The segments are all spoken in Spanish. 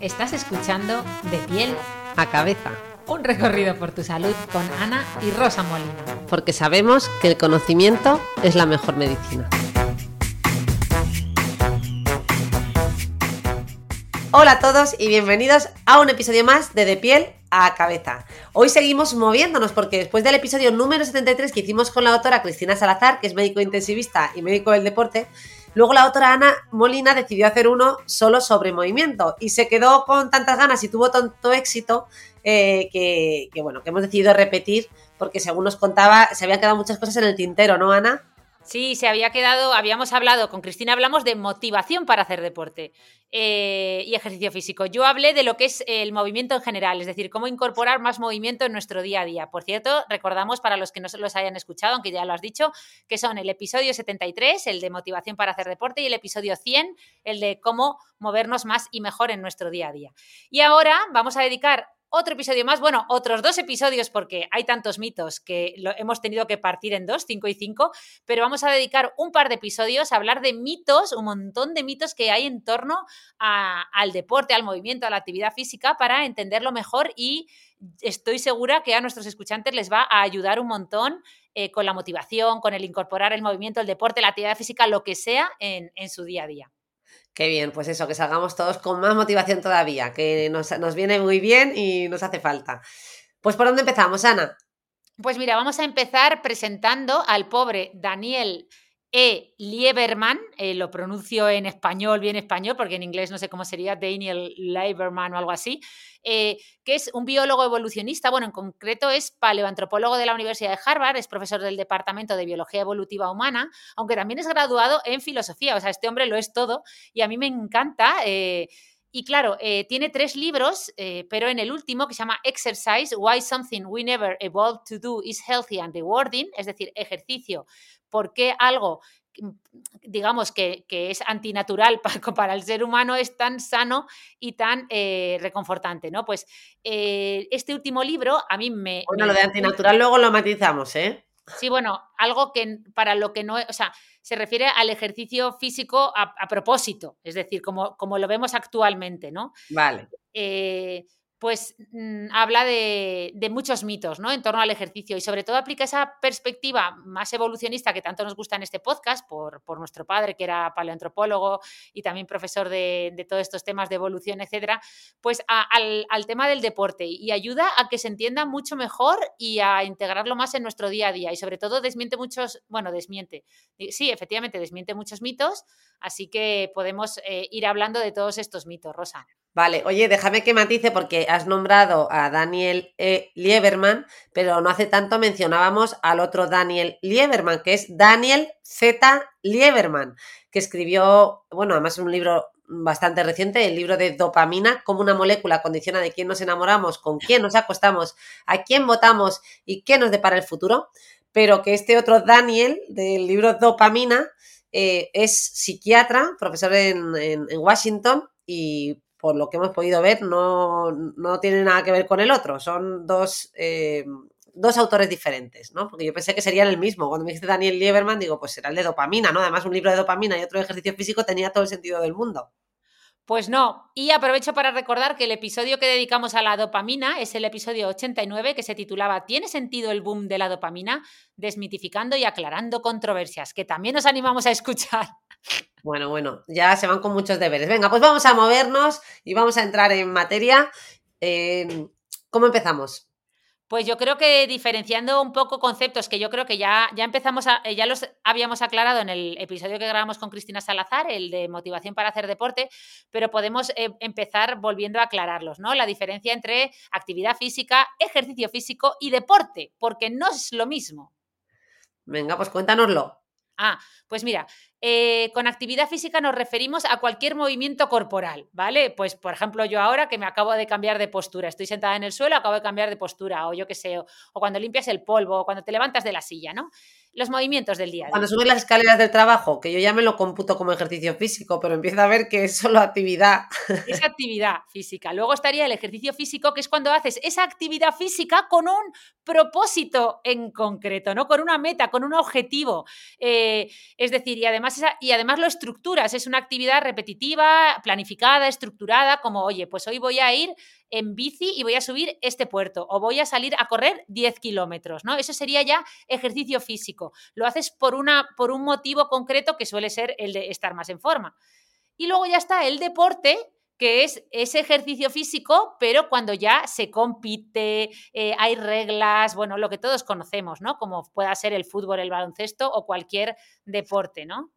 estás escuchando De piel a cabeza, un recorrido por tu salud con Ana y Rosa Molina. porque sabemos que el conocimiento es la mejor medicina. Hola a todos y bienvenidos a un episodio más de De piel a cabeza. Hoy seguimos moviéndonos porque después del episodio número 73 que hicimos con la doctora Cristina Salazar, que es médico intensivista y médico del deporte, luego la doctora Ana Molina decidió hacer uno solo sobre movimiento y se quedó con tantas ganas y tuvo tanto éxito eh, que, que, bueno, que hemos decidido repetir porque según nos contaba se habían quedado muchas cosas en el tintero, ¿no, Ana? Sí, se había quedado, habíamos hablado con Cristina, hablamos de motivación para hacer deporte eh, y ejercicio físico. Yo hablé de lo que es el movimiento en general, es decir, cómo incorporar más movimiento en nuestro día a día. Por cierto, recordamos para los que no los hayan escuchado, aunque ya lo has dicho, que son el episodio 73, el de motivación para hacer deporte, y el episodio 100, el de cómo movernos más y mejor en nuestro día a día. Y ahora vamos a dedicar otro episodio más, bueno, otros dos episodios porque hay tantos mitos que hemos tenido que partir en dos, cinco y cinco, pero vamos a dedicar un par de episodios a hablar de mitos, un montón de mitos que hay en torno al deporte, al movimiento, a la actividad física para entenderlo mejor y estoy segura que a nuestros escuchantes les va a ayudar un montón eh, con la motivación, con el incorporar el movimiento, el deporte, la actividad física, lo que sea en su día a día. Qué bien, pues eso, que salgamos todos con más motivación todavía, que nos, nos, viene muy bien y nos hace falta. Pues ¿por dónde empezamos, Ana? Pues mira, vamos a empezar presentando al pobre Daniel E. Lieberman, eh, lo pronuncio en español, bien español, porque en inglés no sé cómo sería, Daniel Lieberman o algo así, eh, que es un biólogo evolucionista, bueno, en concreto es paleoantropólogo de la Universidad de Harvard, es profesor del Departamento de Biología Evolutiva Humana, aunque también es graduado en filosofía, o sea, este hombre lo es todo y a mí me encanta. Eh, y claro, eh, tiene tres libros, eh, pero en el último, que se llama Exercise, Why Something We Never Evolved to Do is Healthy and Rewarding, es decir, ejercicio, por qué algo, digamos, que, que es antinatural para, para, el ser humano es tan sano y tan eh, reconfortante, ¿no? Pues este último libro a mí me... Bueno, me... lo de antinatural luego lo matizamos, ¿eh? Sí, bueno, algo que para lo que no, o sea, se refiere al ejercicio físico a, a propósito, es decir, como, como, lo vemos actualmente, ¿no? Vale. Eh, pues mmm, habla de, muchos mitos ¿no? en torno al ejercicio y sobre todo aplica esa perspectiva más evolucionista que tanto nos gusta en este podcast por, por nuestro padre que era paleoantropólogo y también profesor de, todos estos temas de evolución, etcétera, pues al, al, tema del deporte y ayuda a que se entienda mucho mejor y a integrarlo más en nuestro día a día y sobre todo desmiente muchos, bueno, desmiente, sí, efectivamente desmiente muchos mitos, así que podemos eh, ir hablando de todos estos mitos, Rosa. Vale, oye, déjame que matice porque has nombrado a Daniel E. Lieberman, pero no hace tanto mencionábamos al otro Daniel Lieberman, que es Daniel Z. Lieberman, que escribió, bueno, además un libro bastante reciente, el libro de dopamina, como una molécula condiciona de quién nos enamoramos, con quién nos acostamos, a quién votamos y qué nos depara el futuro, pero que este otro Daniel del libro Dopamina eh, es psiquiatra, profesor en, en Washington y por lo que hemos podido ver, no, no tiene nada que ver con el otro. Son dos, eh, dos autores diferentes, ¿no? Porque yo pensé que serían el mismo. Cuando me dijiste Daniel Lieberman, digo, pues será el de dopamina, ¿no? Además, un libro de dopamina y otro de ejercicio físico tenía todo el sentido del mundo. Pues no, y aprovecho para recordar que el episodio que dedicamos a la dopamina es el episodio 89 que se titulaba ¿Tiene sentido el boom de la dopamina? Desmitificando y aclarando controversias, que también nos animamos a escuchar. Bueno, bueno, ya se van con muchos deberes. Venga, pues vamos a movernos y vamos a entrar en materia. Eh, ¿Cómo empezamos? Pues yo creo que diferenciando un poco conceptos que yo creo que ya, ya empezamos a, ya los habíamos aclarado en el episodio que grabamos con Cristina Salazar, el de motivación para hacer deporte, pero podemos eh, empezar volviendo a aclararlos, ¿no? La diferencia entre actividad física, ejercicio físico y deporte, porque no es lo mismo. Venga, pues cuéntanoslo. Ah, pues mira, Eh, con actividad física nos referimos a cualquier movimiento corporal, ¿vale? Pues, por ejemplo, yo ahora que me acabo de cambiar de postura, estoy sentada en el suelo, acabo de cambiar de postura, o yo qué sé, o, cuando limpias el polvo, o cuando te levantas de la silla, ¿no? Los movimientos del día. A día. Cuando subes las escaleras del trabajo, que yo ya me lo computo como ejercicio físico, pero empiezo a ver que es solo actividad. Es actividad física. Luego estaría el ejercicio físico, que es cuando haces esa actividad física con un propósito en concreto, ¿no? Con una meta, con un objetivo. Eh, es decir, y además, y además lo estructuras, es una actividad repetitiva, planificada, estructurada, como, oye, pues hoy voy a ir en bici y voy a subir este puerto o voy a salir a correr 10 kilómetros, ¿no? Eso sería ya ejercicio físico. Lo haces por, una, por un motivo concreto que suele ser el de estar más en forma. Y luego ya está el deporte, que es ese ejercicio físico, pero cuando ya se compite, eh, hay reglas, bueno, lo que todos conocemos, ¿no? Como pueda ser el fútbol, el baloncesto o cualquier deporte, ¿no?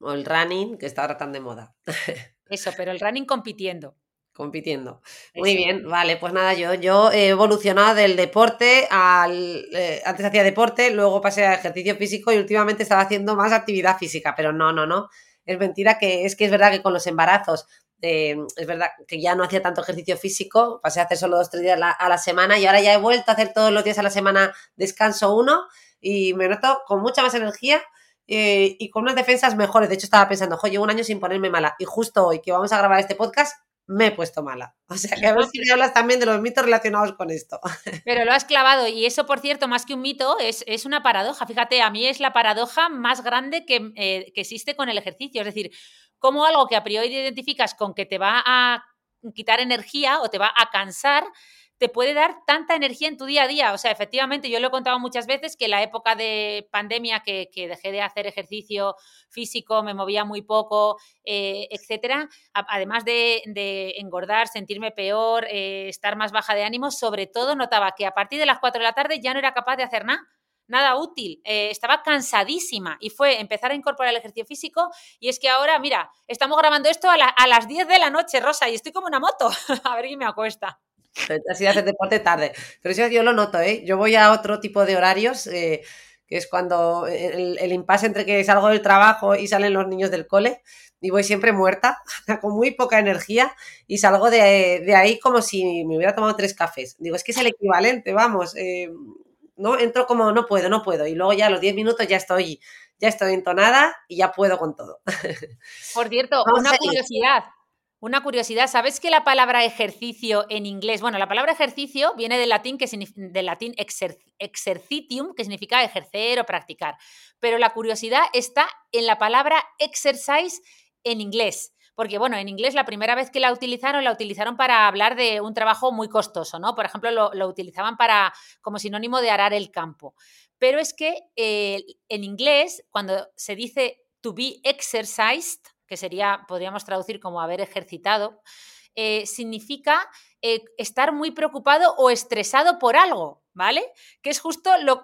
O el running, que está ahora tan de moda. Eso, pero el running compitiendo compitiendo. Muy bien, vale, pues nada, yo, yo he evolucionado del deporte al... Eh, antes hacía deporte, luego pasé a ejercicio físico y últimamente estaba haciendo más actividad física, pero no, no, no. Es mentira que es que es verdad que con los embarazos, eh, es verdad que ya no hacía tanto ejercicio físico, pasé a hacer solo dos, tres días a la semana y ahora ya he vuelto a hacer todos los días a la semana descanso uno y me noto con mucha más energía eh, y con unas defensas mejores. De hecho, estaba pensando, oye, llevo un año sin ponerme mala. Y justo hoy que vamos a grabar este podcast, me he puesto mala. O sea, que a ver si me hablas también de los mitos relacionados con esto. Pero lo has clavado y eso, por cierto, más que un mito, es, es una paradoja. Fíjate, a mí es la paradoja más grande que, eh, que existe con el ejercicio. Es decir, como algo que a priori identificas con que te va a quitar energía o te va a cansar, te puede dar tanta energía en tu día a día. O sea, efectivamente, yo lo he contado muchas veces que la época de pandemia que, dejé de hacer ejercicio físico, me movía muy poco, eh, etcétera, además de, engordar, sentirme peor, eh, estar más baja de ánimo, sobre todo notaba que a partir de las 4 de la tarde ya no era capaz de hacer nada nada útil, eh, estaba cansadísima y fue empezar a incorporar el ejercicio físico y es que ahora, mira, estamos grabando esto a, a las 10 de la noche, Rosa, y estoy como una moto, a ver quién me acuesta. Así de hacer deporte tarde. Pero eso yo lo noto, ¿eh? Yo voy a otro tipo de horarios, eh, que es cuando el, impasse entre que salgo del trabajo y salen los niños del cole, y voy siempre muerta, con muy poca energía, y salgo de, ahí como si me hubiera tomado tres cafés. Digo, es que es el equivalente, vamos. Eh, no entro como no puedo, no puedo. Y luego ya a los 10 minutos ya estoy, ya estoy entonada y ya puedo con todo. Por cierto, una curiosidad. Una curiosidad, ¿sabes que la palabra ejercicio en inglés, bueno, la palabra ejercicio viene del latín, que, del latín exercitium, que significa ejercer o practicar, pero la curiosidad está en la palabra exercise en inglés. Porque, bueno, en inglés la primera vez que la utilizaron, la utilizaron para hablar de un trabajo muy costoso, ¿no? Por ejemplo, lo, utilizaban para, como sinónimo de arar el campo. Pero es que eh, en inglés, cuando se dice to be exercised, que sería, podríamos traducir como haber ejercitado, eh, significa eh, estar muy preocupado o estresado por algo, ¿vale? Que es justo lo,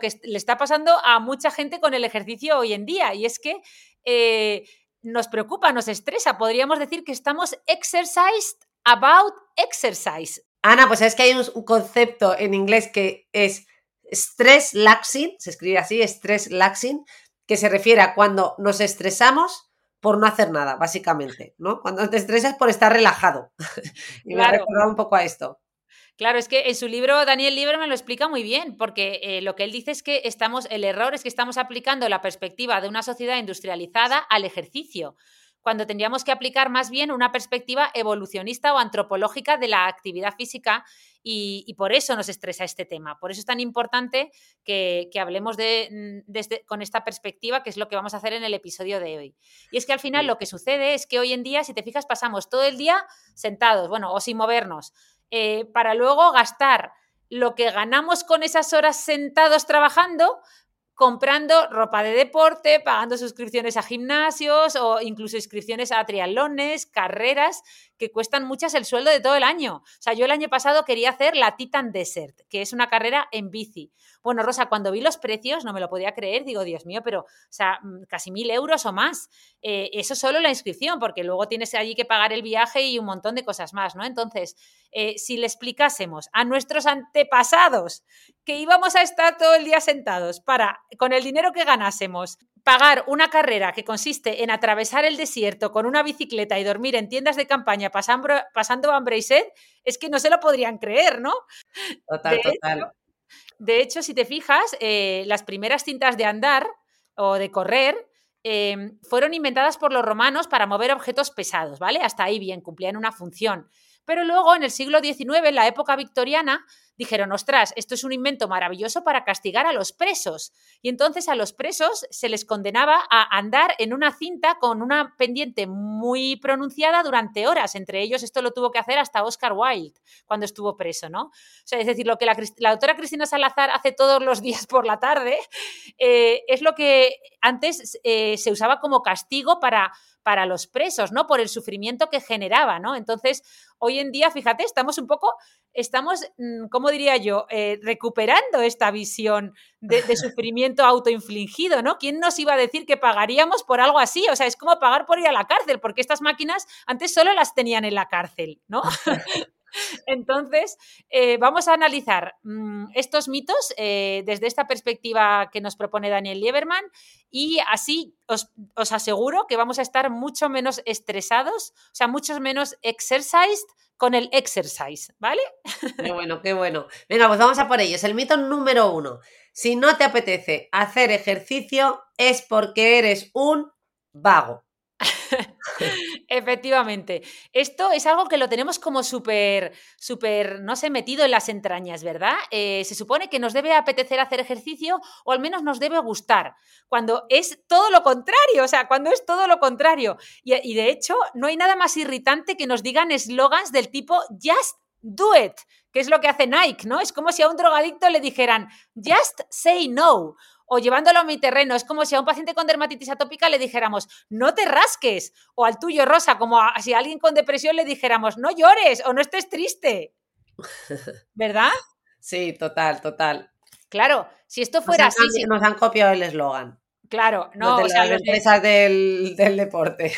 que le está pasando a mucha gente con el ejercicio hoy en día, y es que nos preocupa, nos estresa. Podríamos decir que estamos exercised about exercise. Ana, pues es que hay un, concepto en inglés que es stress laxing, se escribe así, stress laxing, que se refiere a cuando nos estresamos por no hacer nada, básicamente, ¿no? Cuando te estresas por estar relajado. y me ha recordado un poco a esto. Claro, es que en su libro Daniel Lieberman lo explica muy bien, porque eh, lo que él dice es que estamos, el error es que estamos aplicando la perspectiva de una sociedad industrializada al ejercicio cuando tendríamos que aplicar más bien una perspectiva evolucionista o antropológica de la actividad física y, por eso nos estresa este tema. Por eso es tan importante que, hablemos de, mm, con esta perspectiva, que es lo que vamos a hacer en el episodio de hoy. Y es que al final lo que sucede es que hoy en día, si te fijas, pasamos todo el día sentados, bueno, o sin movernos, eh, para luego gastar lo que ganamos con esas horas sentados trabajando comprando ropa de deporte, pagando suscripciones a gimnasios o incluso inscripciones a triatlones, carreras que cuestan muchas el sueldo de todo el año. O sea, yo el año pasado quería hacer la Titan Desert, que es una carrera en bici. Bueno, Rosa, cuando vi los precios no me lo podía creer, digo, Dios mío, pero, o sea, mm, casi mil euros o más. Eh, eso solo la inscripción, porque luego tienes allí que pagar el viaje y un montón de cosas más, ¿no? Entonces, eh, si le explicásemos a nuestros antepasados que íbamos a estar todo el día sentados para, con el dinero que ganásemos, pagar una carrera que consiste en atravesar el desierto con una bicicleta y dormir en tiendas de campaña pasando, hambre y sed, es que no se lo podrían creer, ¿no? Total, total. de hecho, si te fijas, eh, las primeras cintas de andar o de correr em, fueron inventadas por los romanos para mover objetos pesados, ¿vale? Hasta ahí bien, cumplían una función. Pero luego, en el siglo XIX, en la época victoriana, dijeron, ostras, esto es un invento maravilloso para castigar a los presos. Y entonces a los presos se les condenaba a andar en una cinta con una pendiente muy pronunciada durante horas. Entre ellos, esto lo tuvo que hacer hasta Oscar Wilde cuando estuvo preso, ¿no? O sea, es decir, lo que la, la doctora Cristina Salazar hace todos los días por la tarde eh, es lo que antes eh, se usaba como castigo para para los presos, ¿no? Por el sufrimiento que generaba, ¿no? Entonces, hoy en día, fíjate, estamos un poco, estamos, mm, ¿cómo diría yo?, eh, recuperando esta visión de, sufrimiento autoinfligido, ¿no? ¿Quién nos iba a decir que pagaríamos por algo así? O sea, es como pagar por ir a la cárcel, porque estas máquinas antes solo las tenían en la cárcel, ¿no? Entonces, eh, vamos a analizar mm, estos mitos eh, desde esta perspectiva que nos propone Daniel Lieberman y así os, aseguro que vamos a estar mucho menos estresados, o sea, mucho menos exercised con el exercise, ¿vale? Qué bueno, qué bueno. Venga, pues vamos a por ellos. El mito número uno. Si no te apetece hacer ejercicio es porque eres un vago. Efectivamente. Esto es algo que lo tenemos como súper, súper, no sé, metido en las entrañas, ¿verdad? Eh, se supone que nos debe apetecer hacer ejercicio o al menos nos debe gustar, cuando es todo lo contrario, o sea, cuando es todo lo contrario. Y, y de hecho, no hay nada más irritante que nos digan eslogans del tipo just do it, que es lo que hace Nike, ¿no? Es como si a un drogadicto le dijeran just say no o llevándolo a mi terreno. Es como si a un paciente con dermatitis atópica le dijéramos, no te rasques, o al tuyo, Rosa, como si a alguien con depresión le dijéramos, no llores o no estés triste. ¿Verdad? Sí, total, total. Claro, si esto fuera así. Nos han copiado el eslogan. Claro, no. o sea, las empresas del, deporte.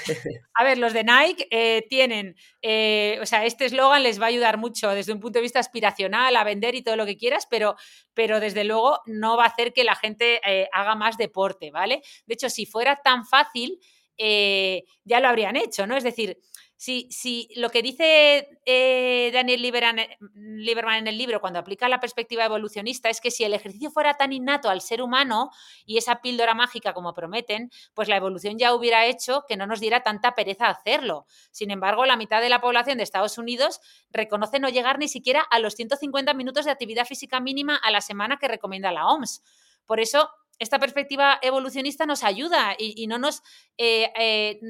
A ver, los de Nike eh, tienen, eh, o sea, este eslogan les va a ayudar mucho desde un punto de vista aspiracional a vender y todo lo que quieras, pero, pero desde luego no va a hacer que la gente eh, haga más deporte, ¿vale? De hecho, si fuera tan fácil, ya lo habrían hecho, ¿no? Es decir, si, si lo que dice eh, Daniel Lieberman en el libro cuando aplica la perspectiva evolucionista es que si el ejercicio fuera tan innato al ser humano y esa píldora mágica como prometen, pues la evolución ya hubiera hecho que no nos diera tanta pereza hacerlo. Sin embargo, la mitad de la población de Estados Unidos reconoce no llegar ni siquiera a los 150 minutos de actividad física mínima a la semana que recomienda la OMS. Por eso, esta perspectiva evolucionista nos ayuda y, no nos eh, eh,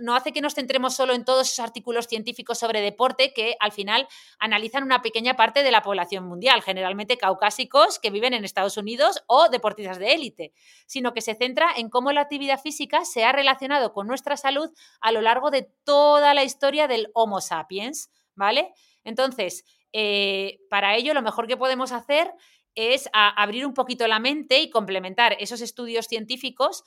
no hace que nos centremos solo en todos esos artículos científicos sobre deporte que al final analizan una pequeña parte de la población mundial, generalmente caucásicos que viven en Estados Unidos o deportistas de élite, sino que se centra en cómo la actividad física se ha relacionado con nuestra salud a lo largo de toda la historia del Homo sapiens, ¿vale? Entonces, eh, para ello lo mejor que podemos hacer es abrir un poquito la mente y complementar esos estudios científicos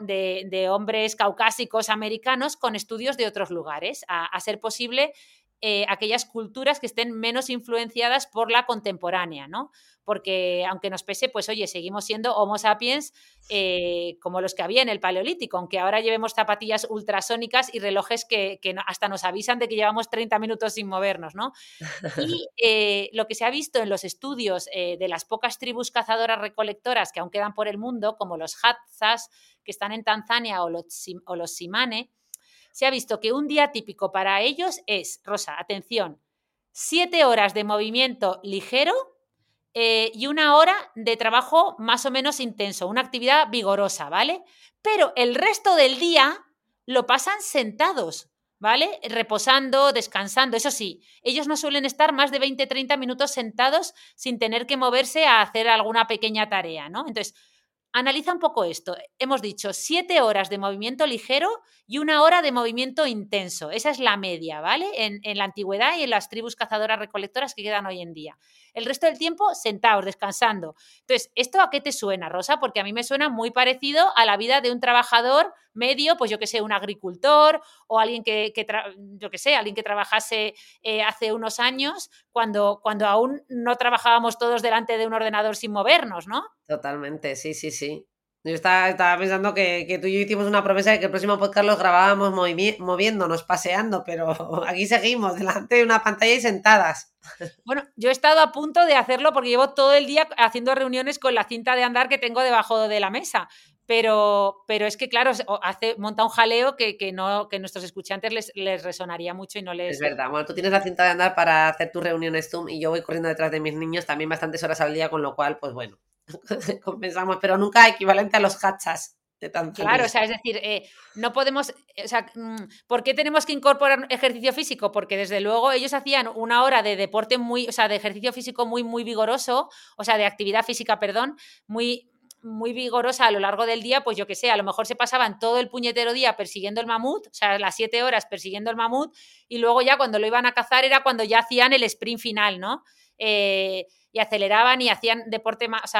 de, hombres caucásicos americanos con estudios de otros lugares, a ser posible eh, aquellas culturas que estén menos influenciadas por la contemporánea, ¿no? Porque aunque nos pese, pues oye, seguimos siendo Homo sapiens eh, como los que había en el Paleolítico, aunque ahora llevemos zapatillas ultrasónicas y relojes que, hasta nos avisan de que llevamos 30 minutos sin movernos, ¿no? Y eh, lo que se ha visto en los estudios de las pocas tribus cazadoras recolectoras que aún quedan por el mundo, como los Hatzas, que están en Tanzania, o los, o los Simane, se ha visto que un día típico para ellos es, Rosa, atención, siete horas de movimiento ligero eh, y una hora de trabajo más o menos intenso, una actividad vigorosa, ¿vale? Pero el resto del día lo pasan sentados, ¿vale? Reposando, descansando. Eso sí, ellos no suelen estar más de 20-30 minutos sentados sin tener que moverse a hacer alguna pequeña tarea, ¿no? Entonces, Analiza un poco esto. Hemos dicho siete horas de movimiento ligero y una hora de movimiento intenso. Esa es la media, ¿vale? En, la antigüedad y en las tribus cazadoras recolectoras que quedan hoy en día. El resto del tiempo sentados, descansando. Entonces, ¿esto a qué te suena, Rosa? Porque a mí me suena muy parecido a la vida de un trabajador medio, pues yo que sé, un agricultor o alguien que, yo que sé, alguien que trabajase eh, hace unos años cuando, cuando aún no trabajábamos todos delante de un ordenador sin movernos, ¿no? Totalmente, sí, sí, sí. Yo estaba, estaba pensando que, que, tú y yo hicimos una promesa de que el próximo podcast los grabábamos moviéndonos, paseando, pero aquí seguimos, delante de una pantalla y sentadas. Bueno, yo he estado a punto de hacerlo porque llevo todo el día haciendo reuniones con la cinta de andar que tengo debajo de la mesa. Pero, pero es que, claro, hace, monta un jaleo que, que no, que nuestros escuchantes les, les, resonaría mucho y no les. Es verdad. Bueno, tú tienes la cinta de andar para hacer tus reuniones Zoom y yo voy corriendo detrás de mis niños también bastantes horas al día, con lo cual, pues bueno, compensamos, pero nunca equivalente a los hachas. De claro, o sea, es decir, eh, no podemos, o sea, mm, ¿por qué tenemos que incorporar ejercicio físico? Porque desde luego ellos hacían una hora de deporte muy, o sea, de ejercicio físico muy, muy vigoroso, o sea, de actividad física, perdón, muy, muy vigorosa a lo largo del día, pues yo que sé, a lo mejor se pasaban todo el puñetero día persiguiendo el mamut, o sea, las siete horas persiguiendo el mamut, y luego ya cuando lo iban a cazar era cuando ya hacían el sprint final, ¿no? Eh, y aceleraban y hacían deporte más,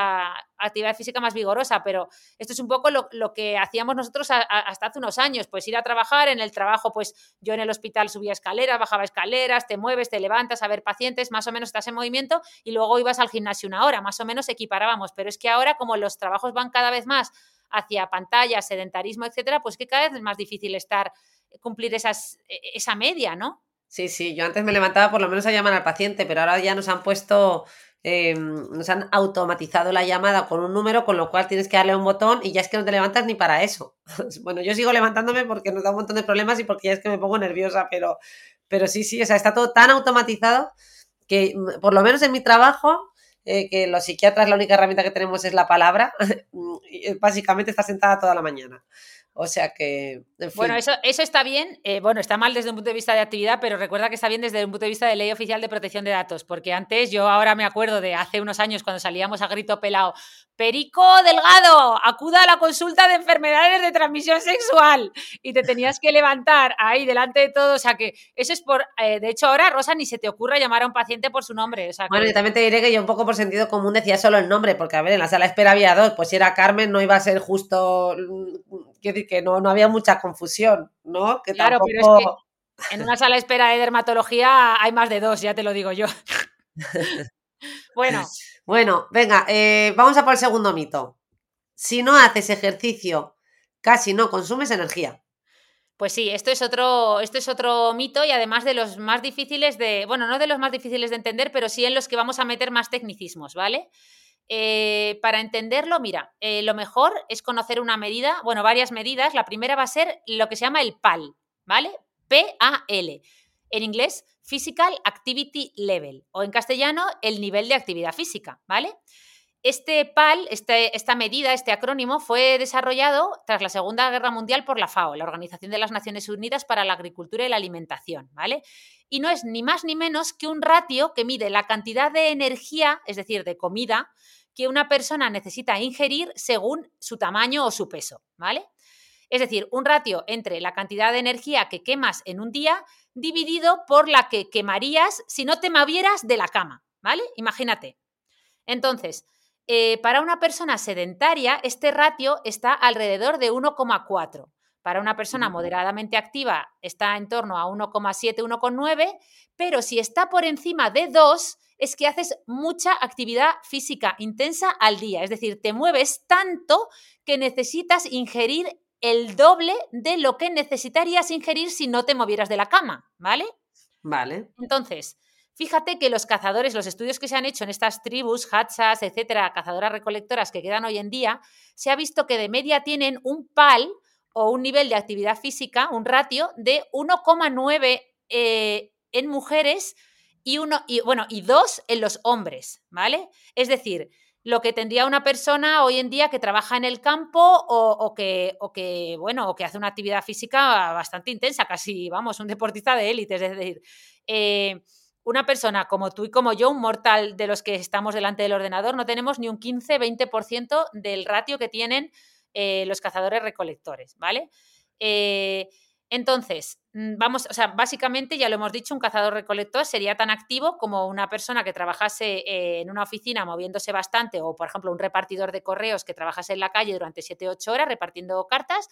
actividad física más vigorosa, pero esto es un poco lo, que hacíamos nosotros hasta hace unos años, pues ir a trabajar, en el trabajo, pues yo en el hospital subía escaleras, bajaba escaleras, te mueves, te levantas a ver pacientes, más o menos estás en movimiento y luego ibas al gimnasio una hora, más o menos equiparábamos, pero es que ahora como los trabajos van cada vez más hacia pantallas, sedentarismo, etcétera, pues que cada vez es más difícil estar, cumplir esas, e, esa media, ¿no? Sí, sí, yo antes me levantaba por lo menos a llamar al paciente, pero ahora ya nos han puesto eh, nos han automatizado la llamada con un número, con lo cual tienes que darle un botón y ya es que no te levantas ni para eso. bueno, yo sigo levantándome porque nos da un montón de problemas y porque ya es que me pongo nerviosa, pero, pero sí, sí, o sea, está todo tan automatizado que mm, por lo menos en mi trabajo, eh, que los psiquiatras la única herramienta que tenemos es la palabra, básicamente está sentada toda la mañana. O sea que. Bueno, eso, eso está bien. Eh, bueno, está mal desde un punto de vista de actividad, pero recuerda que está bien desde un punto de vista de ley oficial de protección de datos. Porque antes, yo ahora me acuerdo de hace unos años cuando salíamos a grito pelado: Perico Delgado, acuda a la consulta de enfermedades de transmisión sexual. Y te tenías que levantar ahí delante de todo. O sea que eso es por. Eh, de hecho, ahora, Rosa, ni se te ocurra llamar a un paciente por su nombre. Bueno, y también te diré que yo un poco por sentido común decía solo el nombre, porque a ver, en la sala de espera había dos. Pues si era Carmen, no iba a ser justo quiero decir que no, no había mucha confusión, ¿no? Que claro, pero es que en una sala de espera de dermatología hay más de dos, ya te lo digo yo. bueno. Bueno, venga, eh, vamos a por el segundo mito. Si no haces ejercicio, casi no consumes energía. Pues sí, esto es otro, esto es otro mito y además de los más difíciles de, bueno, no de los más difíciles de entender, pero sí en los que vamos a meter más tecnicismos, ¿vale? Eh, para entenderlo, mira, eh, lo mejor es conocer una medida, bueno, varias medidas. La primera va a ser lo que se llama el PAL, ¿vale? P-A-L. En inglés, Physical Activity Level, o en castellano, el nivel de actividad física, ¿vale? Este PAL, este, esta medida, este acrónimo, fue desarrollado tras la Segunda Guerra Mundial por la FAO, la Organización de las Naciones Unidas para la Agricultura y la Alimentación, ¿vale? Y no es ni más ni menos que un ratio que mide la cantidad de energía, es decir, de comida, que una persona necesita ingerir según su tamaño o su peso, ¿vale? Es decir, un ratio entre la cantidad de energía que quemas en un día dividido por la que quemarías si no te movieras de la cama, ¿vale? Imagínate. Entonces, eh, para una persona sedentaria, este ratio está alrededor de 1,4. Para una persona moderadamente activa está en torno a 1,7, 1,9, pero si está por encima de 2, es que haces mucha actividad física intensa al día, es decir, te mueves tanto que necesitas ingerir el doble de lo que necesitarías ingerir si no te movieras de la cama, ¿vale? Vale. Entonces, fíjate que los cazadores, los estudios que se han hecho en estas tribus, hachas, etcétera, cazadoras recolectoras que quedan hoy en día, se ha visto que de media tienen un PAL o un nivel de actividad física, un ratio de 1,9 eh, en mujeres y uno, y bueno, y dos en los hombres, ¿vale? Es decir, lo que tendría una persona hoy en día que trabaja en el campo o, que, bueno, o que hace una actividad física bastante intensa, casi, vamos, un deportista de élite, es decir, eh, una persona como tú y como yo, un mortal de los que estamos delante del ordenador, no tenemos ni un 15-20% del ratio que tienen eh, los cazadores recolectores, ¿vale? Eh, entonces, mm, vamos, o sea, básicamente ya lo hemos dicho, un cazador recolector sería tan activo como una persona que trabajase eh, en una oficina moviéndose bastante o, por ejemplo, un repartidor de correos que trabajase en la calle durante 7-8 horas repartiendo cartas,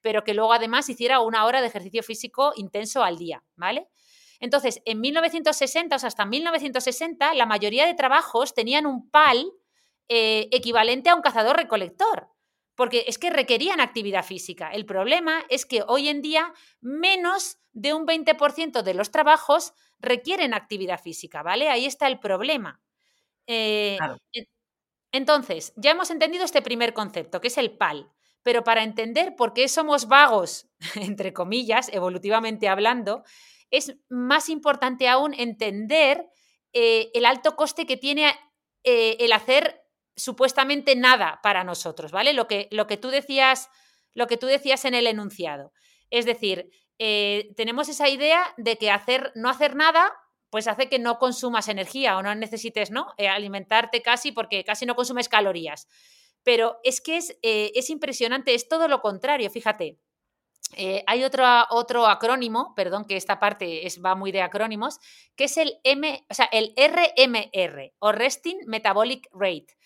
pero que luego además hiciera una hora de ejercicio físico intenso al día, ¿vale? Entonces, en 1960, o sea, hasta 1960, la mayoría de trabajos tenían un PAL eh, equivalente a un cazador recolector. Porque es que requerían actividad física. El problema es que hoy en día menos de un 20% de los trabajos requieren actividad física, ¿vale? Ahí está el problema. Eh, entonces, ya hemos entendido este primer concepto, que es el PAL, pero para entender por qué somos vagos, entre comillas, evolutivamente hablando, es más importante aún entender eh, el alto coste que tiene eh, el hacer supuestamente nada para nosotros, ¿vale? Lo que, lo que, tú, decías, lo que tú decías en el enunciado. Es decir, eh, tenemos esa idea de que hacer, no hacer nada pues hace que no consumas energía o no necesites ¿no? alimentarte casi porque casi no consumes calorías. Pero es que es, es impresionante, es todo lo contrario, fíjate. Eh, hay otro, otro acrónimo, perdón, que esta parte es, va muy de acrónimos, que es el M, o sea, el RMR, o Resting Metabolic Rate.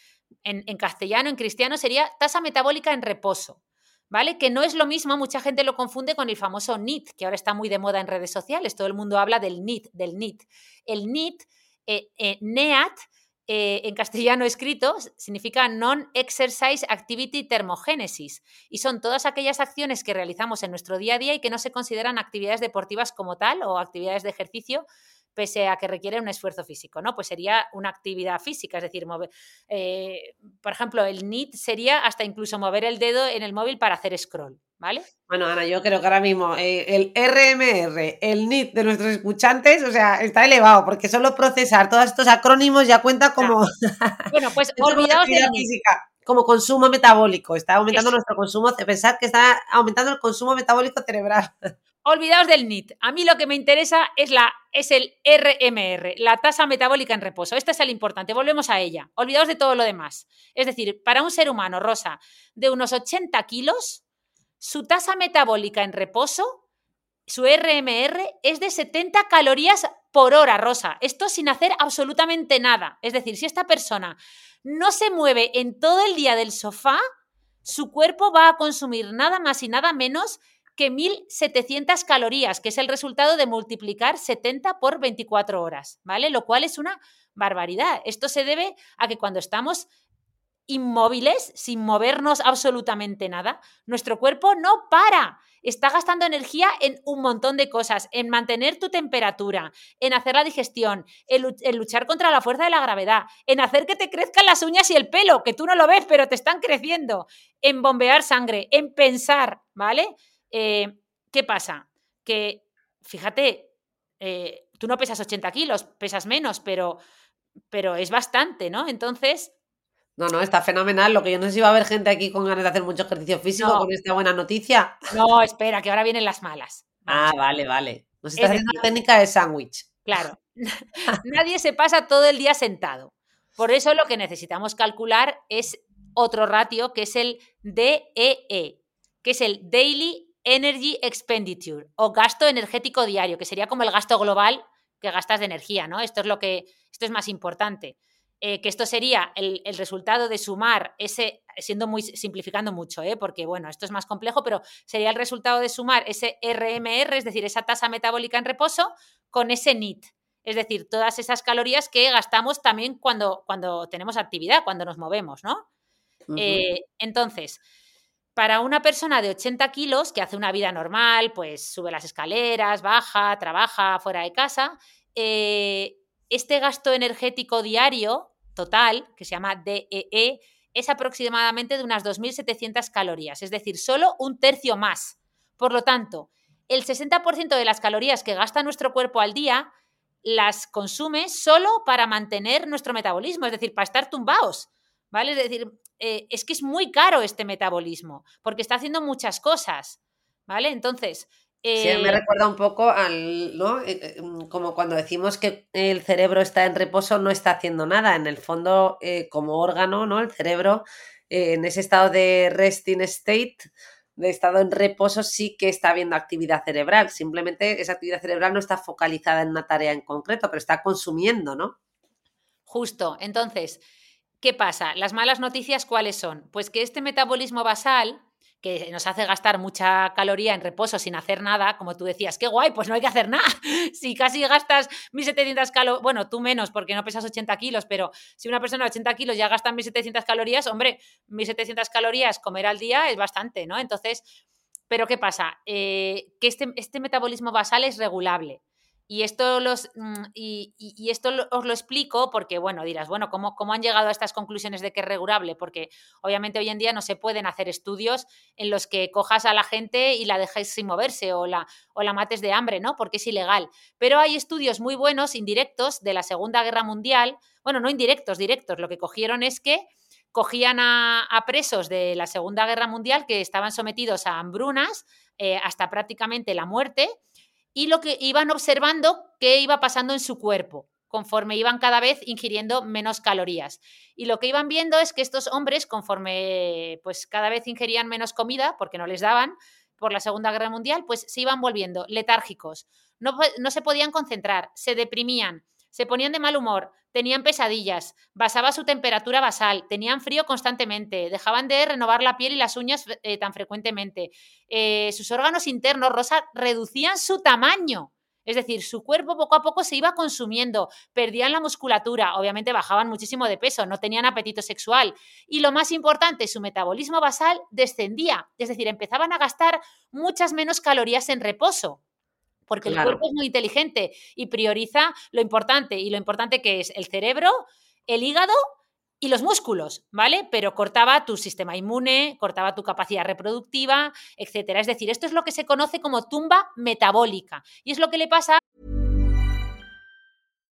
En, castellano, en cristiano, sería tasa metabólica en reposo, ¿vale? Que no es lo mismo, mucha gente lo confunde con el famoso NIT, que ahora está muy de moda en redes sociales, todo el mundo habla del NIT, del NIT. El NIT, eh, eh, NEAT, eh, en castellano escrito significa Non-Exercise Activity Thermogenesis y son todas aquellas acciones que realizamos en nuestro día a día y que no se consideran actividades deportivas como tal o actividades de ejercicio pese a que requieren un esfuerzo físico, ¿no? Pues sería una actividad física, es decir, mover, eh, por ejemplo, el NIT sería hasta incluso mover el dedo en el móvil para hacer scroll, ¿vale? Bueno, Ana, yo creo que ahora mismo eh, el RMR, el NIT de nuestros escuchantes, o sea, está elevado, porque solo procesar todos estos acrónimos ya cuenta como... Bueno, pues olvidaos como consumo metabólico, está aumentando nuestro consumo, pensar que está aumentando el consumo metabólico cerebral. Olvidaos del NIT. A mí lo que me interesa es, la, es el RMR, la tasa metabólica en reposo. Este es el importante. Volvemos a ella. Olvidaos de todo lo demás. Es decir, para un ser humano, Rosa, de unos 80 kilos, su tasa metabólica en reposo, su RMR, es de 70 calorías por hora, Rosa. Esto sin hacer absolutamente nada. Es decir, si esta persona no se mueve en todo el día del sofá, su cuerpo va a consumir nada más y nada menos que 1.700 calorías, que es el resultado de multiplicar 70 por 24 horas, ¿vale? Lo cual es una barbaridad. Esto se debe a que cuando estamos inmóviles, sin movernos absolutamente nada, nuestro cuerpo no para. Está gastando energía en un montón de cosas, en mantener tu temperatura, en hacer la digestión, en, luchar contra la fuerza de la gravedad, en hacer que te crezcan las uñas y el pelo, que tú no lo ves, pero te están creciendo, en bombear sangre, en pensar, ¿vale? Eh, ¿Qué pasa? Que, fíjate, eh, tú no pesas 80 kilos, pesas menos, pero, pero es bastante, ¿no? Entonces... No, no, está fenomenal. Lo que yo no sé si va a haber gente aquí con ganas de hacer mucho ejercicio físico con esta buena noticia. No, espera, que ahora vienen las malas. Ah, vale, vale. Nos está haciendo la técnica de sándwich. Claro. Nadie se pasa todo el día sentado. Por eso lo que necesitamos calcular es otro ratio que es el DEE, e, que es el Daily Energy Expenditure o gasto energético diario, que sería como el gasto global que gastas de energía, ¿no? Esto es lo que, esto es más importante. Eh, que esto sería el, resultado de sumar ese, siendo muy simplificando mucho, ¿eh? porque bueno, esto es más complejo, pero sería el resultado de sumar ese RMR, es decir, esa tasa metabólica en reposo, con ese NIT, es decir, todas esas calorías que gastamos también cuando, cuando tenemos actividad, cuando nos movemos, ¿no? Eh, entonces, para una persona de 80 kilos que hace una vida normal, pues sube las escaleras, baja, trabaja fuera de casa, eh, este gasto energético diario total, que se llama DEE, e, es aproximadamente de unas 2.700 calorías, es decir, solo un tercio más. Por lo tanto, el 60% de las calorías que gasta nuestro cuerpo al día las consume solo para mantener nuestro metabolismo, es decir, para estar tumbados. ¿Vale? Es decir, eh, es que es muy caro este metabolismo, porque está haciendo muchas cosas, ¿vale? Entonces... sí, me eh, recuerda un poco al, ¿no? Eh, mm, como cuando decimos que el cerebro está en reposo, no está haciendo nada. En el fondo, como órgano, ¿no? El cerebro, en ese estado de resting state, de estado en reposo, sí que está habiendo actividad cerebral. Simplemente esa actividad cerebral no está focalizada en una tarea en concreto, pero está consumiendo, ¿no? Justo. Entonces, ¿Qué pasa? Las malas noticias, ¿cuáles son? Pues que este metabolismo basal, que nos hace gastar mucha caloría en reposo sin hacer nada, como tú decías, qué guay, pues no hay que hacer nada. Si casi gastas 1.700 calorías, bueno, tú menos porque no pesas 80 kilos, pero si una persona de 80 kilos ya gasta 1.700 calorías, hombre, 1.700 calorías comer al día es bastante, ¿no? Entonces, pero ¿qué pasa? Eh, que este, este metabolismo basal es regulable. Y esto, los, mm, y, esto os lo explico porque, bueno, dirás, bueno, ¿cómo, ¿cómo, han llegado a estas conclusiones de que es regulable? Porque obviamente hoy en día no se pueden hacer estudios en los que cojas a la gente y la dejes sin moverse o la, o la mates de hambre, ¿no? Porque es ilegal. Pero hay estudios muy buenos, indirectos, de la Segunda Guerra Mundial. Bueno, no indirectos, directos. Lo que cogieron es que cogían a, presos de la Segunda Guerra Mundial que estaban sometidos a hambrunas eh, hasta prácticamente la muerte y lo que iban observando qué iba pasando en su cuerpo conforme iban cada vez ingiriendo menos calorías. Y lo que iban viendo es que estos hombres, conforme pues cada vez ingerían menos comida, porque no les daban por la Segunda Guerra Mundial, pues se iban volviendo letárgicos, no, no se podían concentrar, se deprimían, se ponían de mal humor, tenían pesadillas, basaba su temperatura basal, tenían frío constantemente, dejaban de renovar la piel y las uñas eh, tan frecuentemente. Eh, sus órganos internos, Rosa, reducían su tamaño. Es decir, su cuerpo poco a poco se iba consumiendo, perdían la musculatura, obviamente bajaban muchísimo de peso, no tenían apetito sexual. Y lo más importante, su metabolismo basal descendía, es decir, empezaban a gastar muchas menos calorías en reposo porque el cuerpo es muy inteligente y prioriza lo importante, y lo importante que es el cerebro, el hígado y los músculos, ¿vale? Pero cortaba tu sistema inmune, cortaba tu capacidad reproductiva, etcétera. Es decir, esto es lo que se conoce como tumba metabólica. Y es lo que le pasa